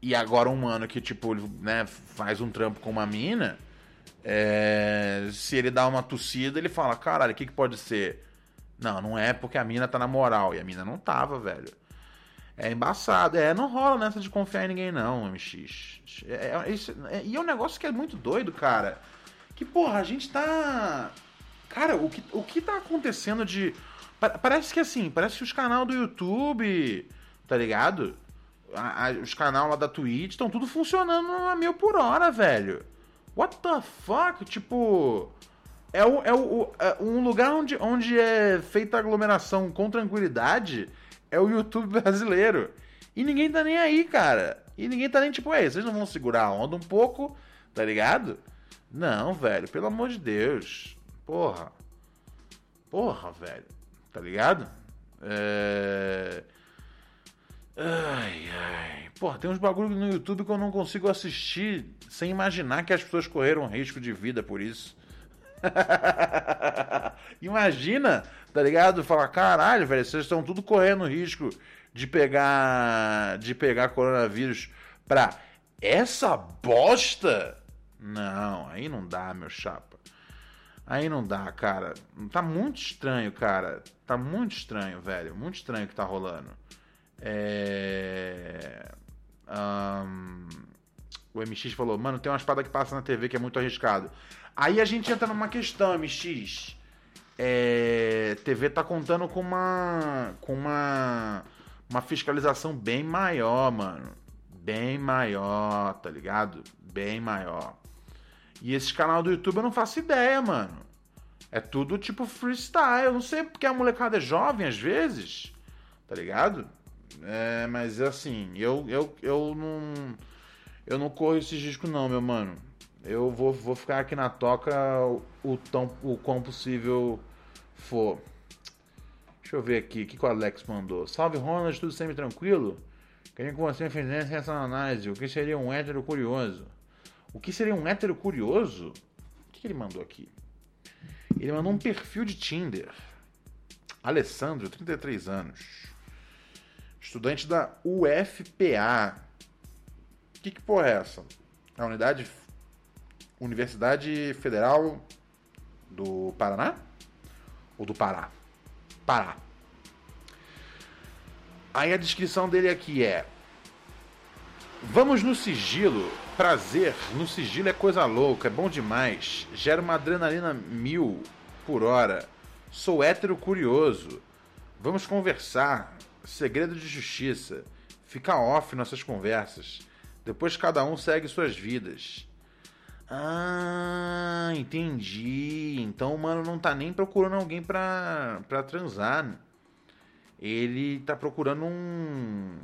Speaker 1: E agora um mano que, tipo, né, faz um trampo com uma mina, é... se ele dá uma tossida, ele fala, caralho, o que, que pode ser? Não, não é porque a mina tá na moral. E a mina não tava, velho. É embaçado. É, não rola nessa de confiar em ninguém, não, MX. É, é, isso, é, e é um negócio que é muito doido, cara. Que, porra, a gente tá. Cara, o que, o que tá acontecendo de. Parece que assim, parece que os canais do YouTube, tá ligado? A, a, os canais lá da Twitch estão tudo funcionando a mil por hora, velho. What the fuck? Tipo. É, o, é, o, é um lugar onde, onde é feita aglomeração com tranquilidade é o YouTube brasileiro. E ninguém tá nem aí, cara. E ninguém tá nem tipo, ei, vocês não vão segurar a onda um pouco, tá ligado? Não, velho, pelo amor de Deus. Porra. Porra, velho. Tá ligado? É. Ai, ai. Porra, tem uns bagulhos no YouTube que eu não consigo assistir sem imaginar que as pessoas correram risco de vida por isso. Imagina tá ligado? Falar, caralho, velho, vocês estão tudo correndo risco de pegar de pegar coronavírus pra essa bosta? Não, aí não dá, meu chapa. Aí não dá, cara. Tá muito estranho, cara. Tá muito estranho, velho. Muito estranho que tá rolando. É... Um... O MX falou, mano, tem uma espada que passa na TV que é muito arriscado. Aí a gente entra numa questão, MX é, TV tá contando com uma com uma uma fiscalização bem maior, mano. Bem maior, tá ligado? Bem maior. E esse canal do YouTube eu não faço ideia, mano. É tudo tipo freestyle. Eu não sei porque a molecada é jovem às vezes, tá ligado? É, mas assim, eu, eu, eu não. Eu não corro esse risco, não, meu mano eu vou, vou ficar aqui na toca o, tão, o quão possível for. Deixa eu ver aqui, o que, que o Alex mandou. Salve Ronald, tudo sempre tranquilo? Queria que você fizesse essa análise. O que seria um hétero curioso? O que seria um hétero curioso? O que, ele mandou aqui? Ele mandou um perfil de Tinder. Alessandro, 33 anos. Estudante da UFPA. Que que porra é essa? A unidade Universidade Federal do Paraná? Ou do Pará? Pará. Aí a descrição dele aqui é: Vamos no sigilo. Prazer no sigilo é coisa louca, é bom demais. Gera uma adrenalina mil por hora. Sou hétero curioso. Vamos conversar. Segredo de justiça. Fica off nossas conversas. Depois cada um segue suas vidas. Ah, entendi. Então o mano não tá nem procurando alguém pra, pra transar. Ele tá procurando um.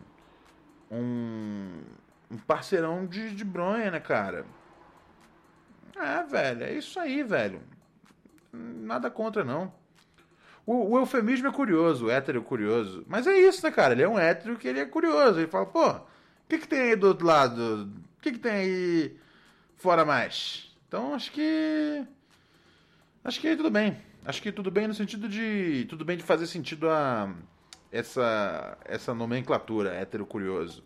Speaker 1: Um. Um parceirão de, de bronha, né, cara? É, velho, é isso aí, velho. Nada contra, não. O, o, eufemismo é curioso, o hétero é curioso. Mas é isso, né, cara? Ele é um hétero que ele é curioso. Ele fala, pô, o que, que tem aí do outro lado? O que, que tem aí fora mais? Então acho que. Acho que tudo bem. Acho que tudo bem no sentido de. Tudo bem de fazer sentido a. Essa, essa nomenclatura, hétero curioso.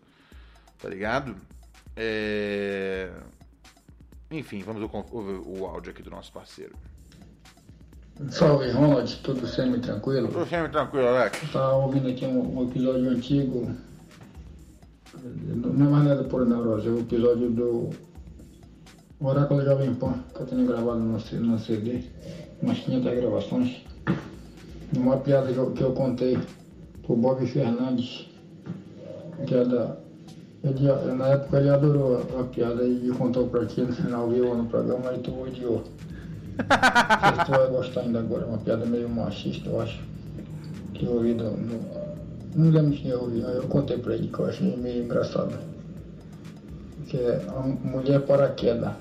Speaker 1: Tá ligado? É... Enfim, vamos ouvir o áudio aqui do nosso parceiro.
Speaker 5: Salve Ronald, tudo semi-tranquilo?
Speaker 1: Tudo semi-tranquilo, Alex.
Speaker 5: Tava ouvindo aqui um, um, episódio antigo, não é mais nada por neurose, é o episódio do Oráculo Jovem Pan, que eu tenho gravado no, no CD, umas 500 gravações. Uma piada que eu, que eu contei pro Bob Fernandes, que é da. Ele, na época ele adorou a, a piada e contou pra ti no final, viu no programa e tu odiou. Não sei se tu vai gostar ainda agora, é uma piada meio machista, eu acho. Que eu ouvi do, do não lembro quem eu ouvi, eu contei pra ele que eu achei meio engraçado. Que é a mulher paraquedas.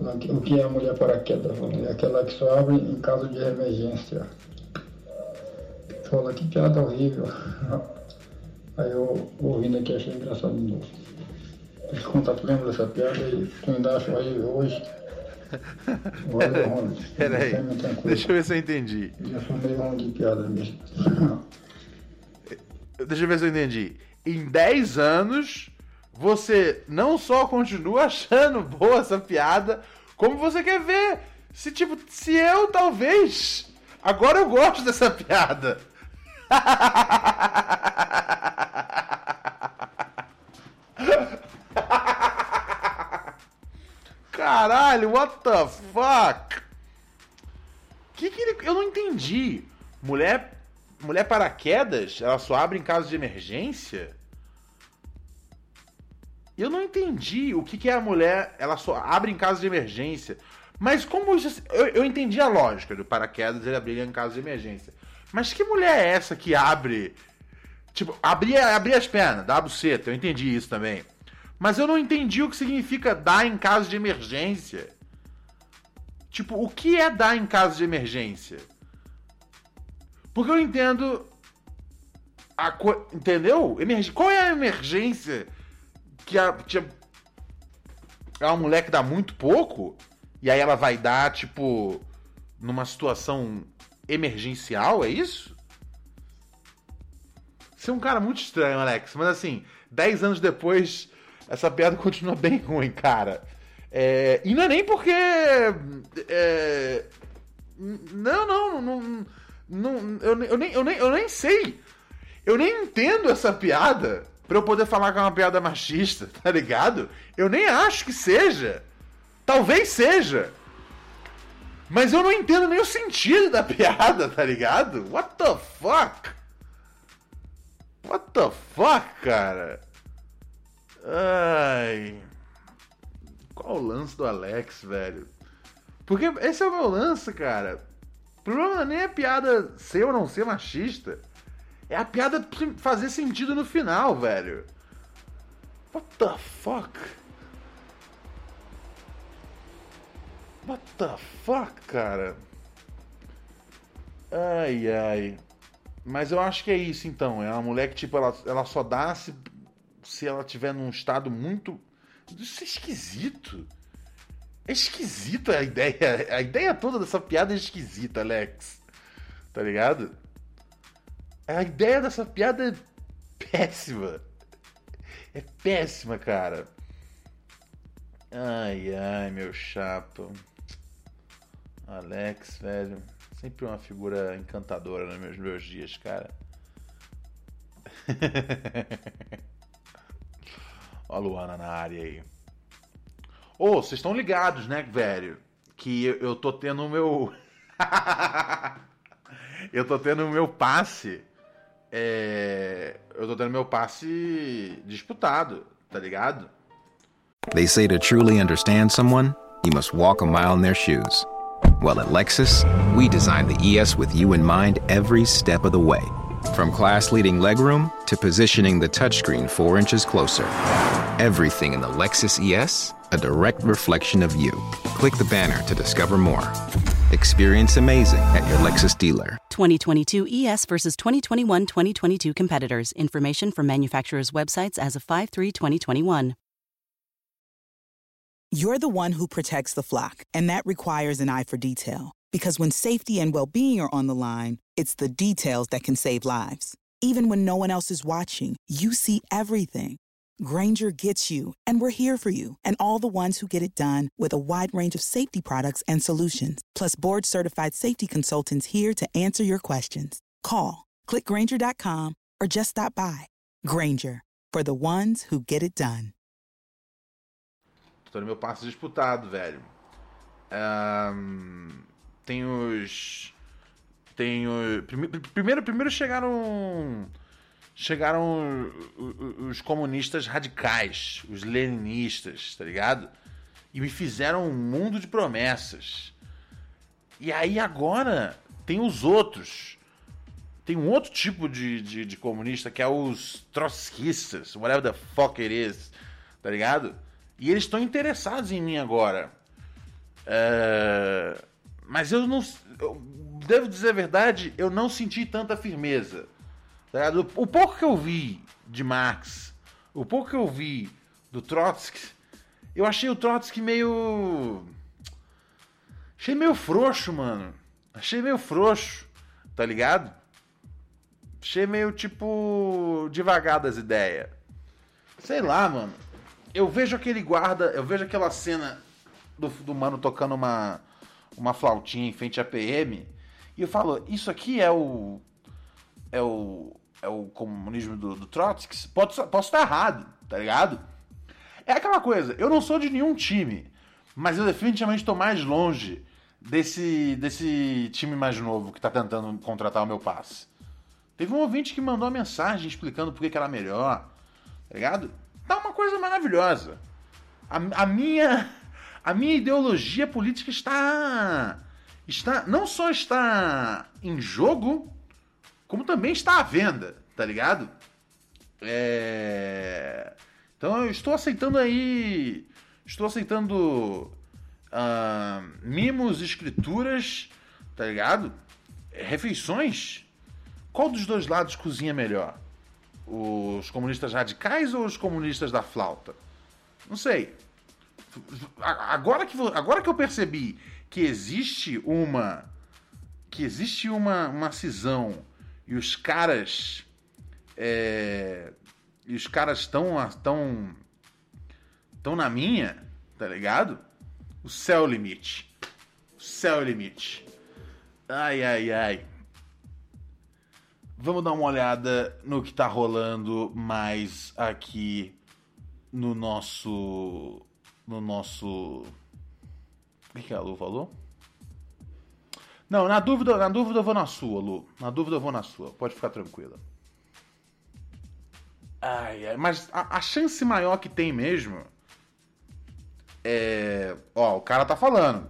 Speaker 5: O que é a mulher paraquedas? É aquela que só abre em caso de emergência. Fala que piada horrível. Aí eu ouvindo aqui achei engraçado de novo. Deixa eu contar, tu lembra dessa piada e tu ainda acha horrível hoje?
Speaker 1: Peraí, deixa eu ver se eu entendi.
Speaker 5: Já sou meio ruim de piada mesmo.
Speaker 1: deixa eu ver se eu entendi. Em 10 anos, você não só continua achando boa essa piada, como você quer ver se, tipo, se eu talvez. Agora eu gosto dessa piada. Caralho, what the fuck? Que que ele. Eu não entendi. Mulher. Mulher paraquedas, ela só abre em caso de emergência? Eu não entendi o que, que é a mulher. Ela só abre em caso de emergência. Mas como isso. Eu, eu entendi a lógica do paraquedas ele abrir em caso de emergência. Mas que mulher é essa que abre. Tipo, abrir, abrir as pernas, dá a buceta, eu entendi isso também. Mas eu não entendi o que significa dar em caso de emergência. Tipo, o que é dar em caso de emergência? Porque eu entendo. A co... Entendeu? Emerg... Qual é a emergência que a. É uma mulher que dá muito pouco e aí ela vai dar, tipo, numa situação emergencial, é isso? Você é um cara muito estranho, Alex, mas assim, 10 anos depois essa piada continua bem ruim, cara. É, e não é nem porque. É, não, não, não. não eu, eu, nem, eu, nem, eu nem sei. Eu nem entendo essa piada pra eu poder falar que é uma piada machista, tá ligado? Eu nem acho que seja. Talvez seja. Mas eu não entendo nem o sentido da piada, tá ligado? What the fuck? What the fuck, cara? Ai. Qual o lance do Alex, velho? Porque esse é o meu lance, cara. O problema é nem a piada ser ou não ser machista. É a piada fazer sentido no final, velho. What the fuck? What the fuck, cara? Ai, ai. Mas eu acho que é isso então. É uma mulher que, tipo, ela, ela só dá se, se ela tiver num estado muito. Isso é esquisito. É esquisita a ideia. A ideia toda dessa piada é esquisita, Alex. Tá ligado? A ideia dessa piada é péssima. É péssima, cara. Ai, ai, meu chapa. Alex, velho. Sempre uma figura encantadora nos meus, meus dias, cara. Ó a Luana na área aí. Ô, oh, vocês estão ligados, né, velho? Que eu, eu tô tendo o meu. eu tô tendo o meu passe. É... Eu tô tendo meu passe disputado, tá ligado?
Speaker 6: They say to truly understand someone, you must walk a mile in their shoes. Well, at Lexus, we designed the ES with you in mind every step of the way. From class leading legroom to positioning the touchscreen four inches closer. Everything in the Lexus ES, a direct reflection of you. Click the banner to discover more. Experience amazing at your Lexus dealer.
Speaker 7: 2022 ES versus 2021 2022 competitors. Information from manufacturers' websites as of 5 3 2021.
Speaker 8: You're the one who protects the flock, and that requires an eye for detail. Because when safety and well being are on the line, it's the details that can save lives. Even when no one else is watching, you see everything. Granger gets you, and we're here for you and all the ones who get it done with a wide range of safety products and solutions, plus board certified safety consultants here to answer your questions. Call, click clickgranger.com, or just stop by. Granger, for the ones who get it done.
Speaker 1: No meu passe disputado, velho. Um, tem os. Tem os. Primeiro, primeiro chegaram. Chegaram os comunistas radicais, os leninistas, tá ligado? E me fizeram um mundo de promessas. E aí agora tem os outros. Tem um outro tipo de, de, de comunista que é os trotskistas, whatever the fuck it is, tá ligado? E eles estão interessados em mim agora. É... Mas eu não. Eu devo dizer a verdade, eu não senti tanta firmeza. Tá o pouco que eu vi de Marx, o pouco que eu vi do Trotsky, eu achei o Trotsky meio. Achei meio frouxo, mano. Achei meio frouxo, tá ligado? Achei meio tipo. devagar das ideias. Sei lá, mano eu vejo aquele guarda, eu vejo aquela cena do, do mano tocando uma, uma flautinha em frente à PM, e eu falo, isso aqui é o. É o. É o comunismo do, do Trotsky? Posso, posso estar errado, tá ligado? É aquela coisa, eu não sou de nenhum time, mas eu definitivamente estou mais longe desse, desse time mais novo que está tentando contratar o meu passe. Teve um ouvinte que mandou uma mensagem explicando por que, que era melhor, tá ligado? Tá uma coisa maravilhosa. A, a, minha a minha ideologia política está está não só está em jogo, como também está à venda, tá ligado? É... Então eu estou aceitando aí, estou aceitando uh, mimos, escrituras, tá ligado? Refeições. Qual dos dois lados cozinha melhor? Os comunistas radicais ou os comunistas da flauta? Não sei. Agora que, agora que eu percebi que existe uma. que existe uma, uma cisão e os caras. É, e os caras estão. tão, tão na minha, tá ligado? O céu limite. O céu limite. Ai, ai, ai. Vamos dar uma olhada no que tá rolando mais aqui no nosso. No nosso. O que, a Lu falou? Não, na dúvida, na dúvida eu vou na sua, Lu. Na dúvida eu vou na sua. Pode ficar tranquila. Ai, ai, mas a, a chance maior que tem mesmo é. Ó, o cara tá falando.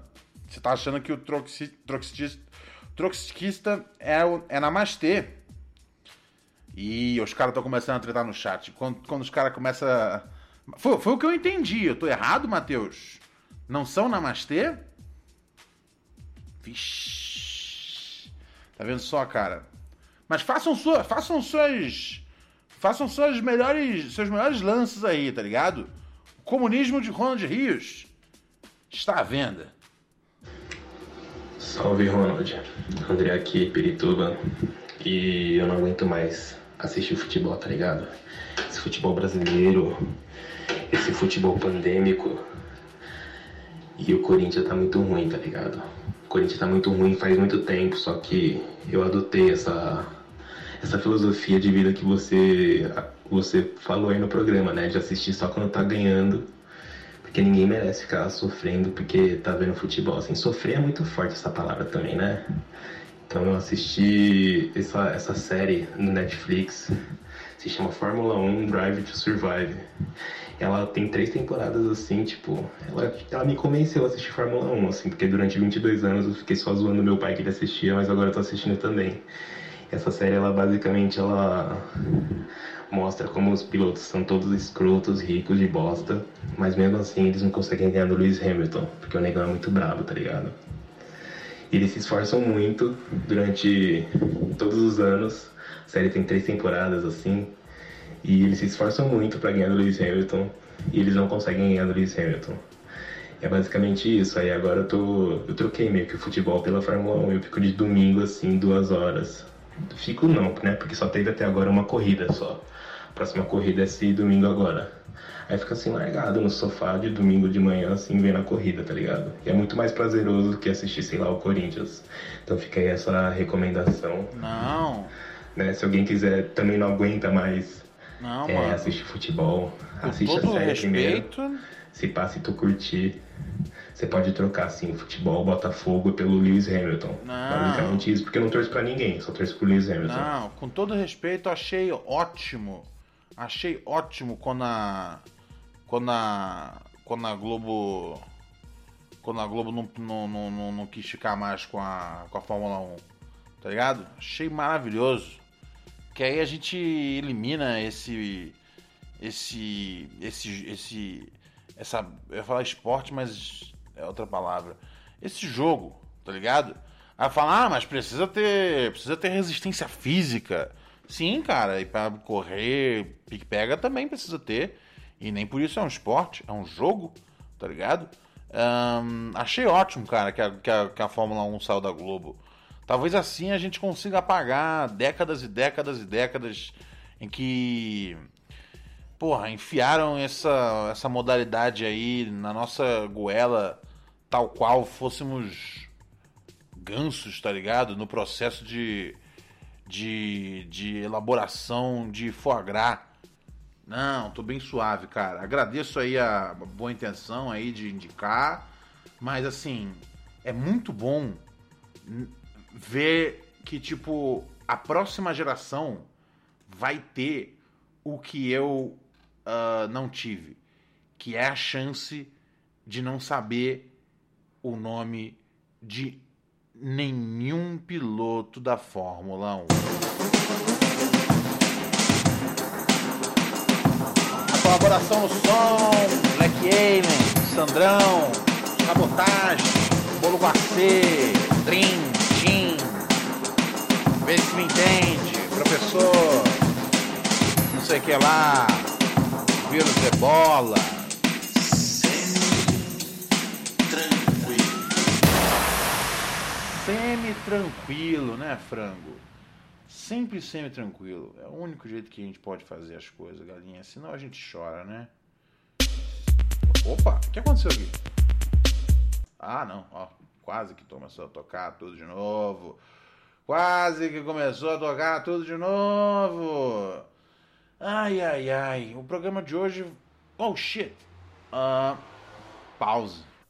Speaker 1: Você tá achando que o troxista, troxista é, o, é namastê. E os caras estão começando a tretar no chat. Quando, quando os caras começam. A... Foi, foi o que eu entendi. Eu tô errado, Matheus? Não são namastê? Vixe. Tá vendo só, cara? Mas façam, sua, façam suas. Façam suas melhores, seus melhores lances aí, tá ligado? O comunismo de Ronald Rios está à venda.
Speaker 9: Salve Ronald, André aqui, Pirituba. E eu não aguento mais assistir futebol, tá ligado? Esse futebol brasileiro, esse futebol pandêmico. E o Corinthians tá muito ruim, tá ligado? O Corinthians tá muito ruim faz muito tempo, só que eu adotei essa, essa filosofia de vida que você, você falou aí no programa, né? De assistir só quando tá ganhando. Porque ninguém merece ficar sofrendo porque tá vendo futebol. Assim, sofrer é muito forte essa palavra também, né? Então eu assisti essa, essa série no Netflix, se chama Fórmula 1 Drive to Survive. Ela tem três temporadas assim, tipo, ela, ela me convenceu a assistir Fórmula 1, assim, porque durante 22 anos eu fiquei só zoando meu pai que ele assistia, mas agora eu tô assistindo também. Essa série, ela basicamente, ela mostra como os pilotos são todos escrotos, ricos de bosta, mas mesmo assim eles não conseguem ganhar do Lewis Hamilton, porque o negão é muito brabo, tá ligado? Eles se esforçam muito durante todos os anos. A série tem três temporadas assim. E eles se esforçam muito para ganhar do Lewis Hamilton. E eles não conseguem ganhar do Lewis Hamilton. É basicamente isso. Aí agora eu tô. Eu troquei meio que o futebol pela Fórmula 1. Eu fico de domingo assim, duas horas. Fico não, né? Porque só teve até agora uma corrida só. A próxima corrida é esse domingo agora. Aí fica assim largado no sofá de domingo de manhã, assim, vendo a corrida, tá ligado? E é muito mais prazeroso do que assistir, sei lá, o Corinthians. Então fica aí essa recomendação.
Speaker 1: Não.
Speaker 9: Né? Se alguém quiser, também não aguenta mais
Speaker 1: não,
Speaker 9: é, assistir futebol,
Speaker 1: Com
Speaker 9: assiste a série
Speaker 1: respeito.
Speaker 9: primeiro. Se passa e tu curtir, você pode trocar, assim, futebol, Botafogo pelo Lewis Hamilton.
Speaker 1: Não.
Speaker 9: Basicamente isso, porque eu não torço pra ninguém, só torço pro Lewis Hamilton.
Speaker 1: Não, com todo respeito, achei ótimo. Achei ótimo quando a. Quando a. Quando a Globo. Quando a Globo não, não, não, não, não quis ficar mais com a, com a Fórmula 1. Tá ligado? Achei maravilhoso. Que aí a gente elimina esse. Esse. Esse. Esse. Essa. Eu ia falar esporte, mas é outra palavra. Esse jogo, tá ligado? Aí fala, ah, mas precisa ter. Precisa ter resistência física. Sim, cara, e pra correr, pique-pega também precisa ter. E nem por isso é um esporte, é um jogo, tá ligado? Ahn, achei ótimo, cara, que a, que, a, que a Fórmula 1 saiu da Globo. Talvez assim a gente consiga apagar décadas e décadas e décadas em que. Porra, enfiaram essa, essa modalidade aí na nossa goela, tal qual fôssemos gansos, tá ligado? No processo de, de, de elaboração de foie gras. Não, tô bem suave, cara. Agradeço aí a boa intenção aí de indicar, mas assim, é muito bom ver que tipo a próxima geração vai ter o que eu ah, não tive, que é a chance de não saber o nome de nenhum piloto da Fórmula 1. A colaboração no som, Black Alien, Sandrão, Sabotagem, Bolo Guacê, Dream, Jim, vê se me entende, professor, não sei o que lá, vírus ebola. Semi-tranquilo, né, frango? Sempre semi-tranquilo. É o único jeito que a gente pode fazer as coisas, galinha. Senão a gente chora, né? Opa, o que aconteceu aqui? Ah, não, ó. Quase que começou a tocar tudo de novo. Quase que começou a tocar tudo de novo. Ai, ai, ai. O programa de hoje. Oh, shit. Ah, pause.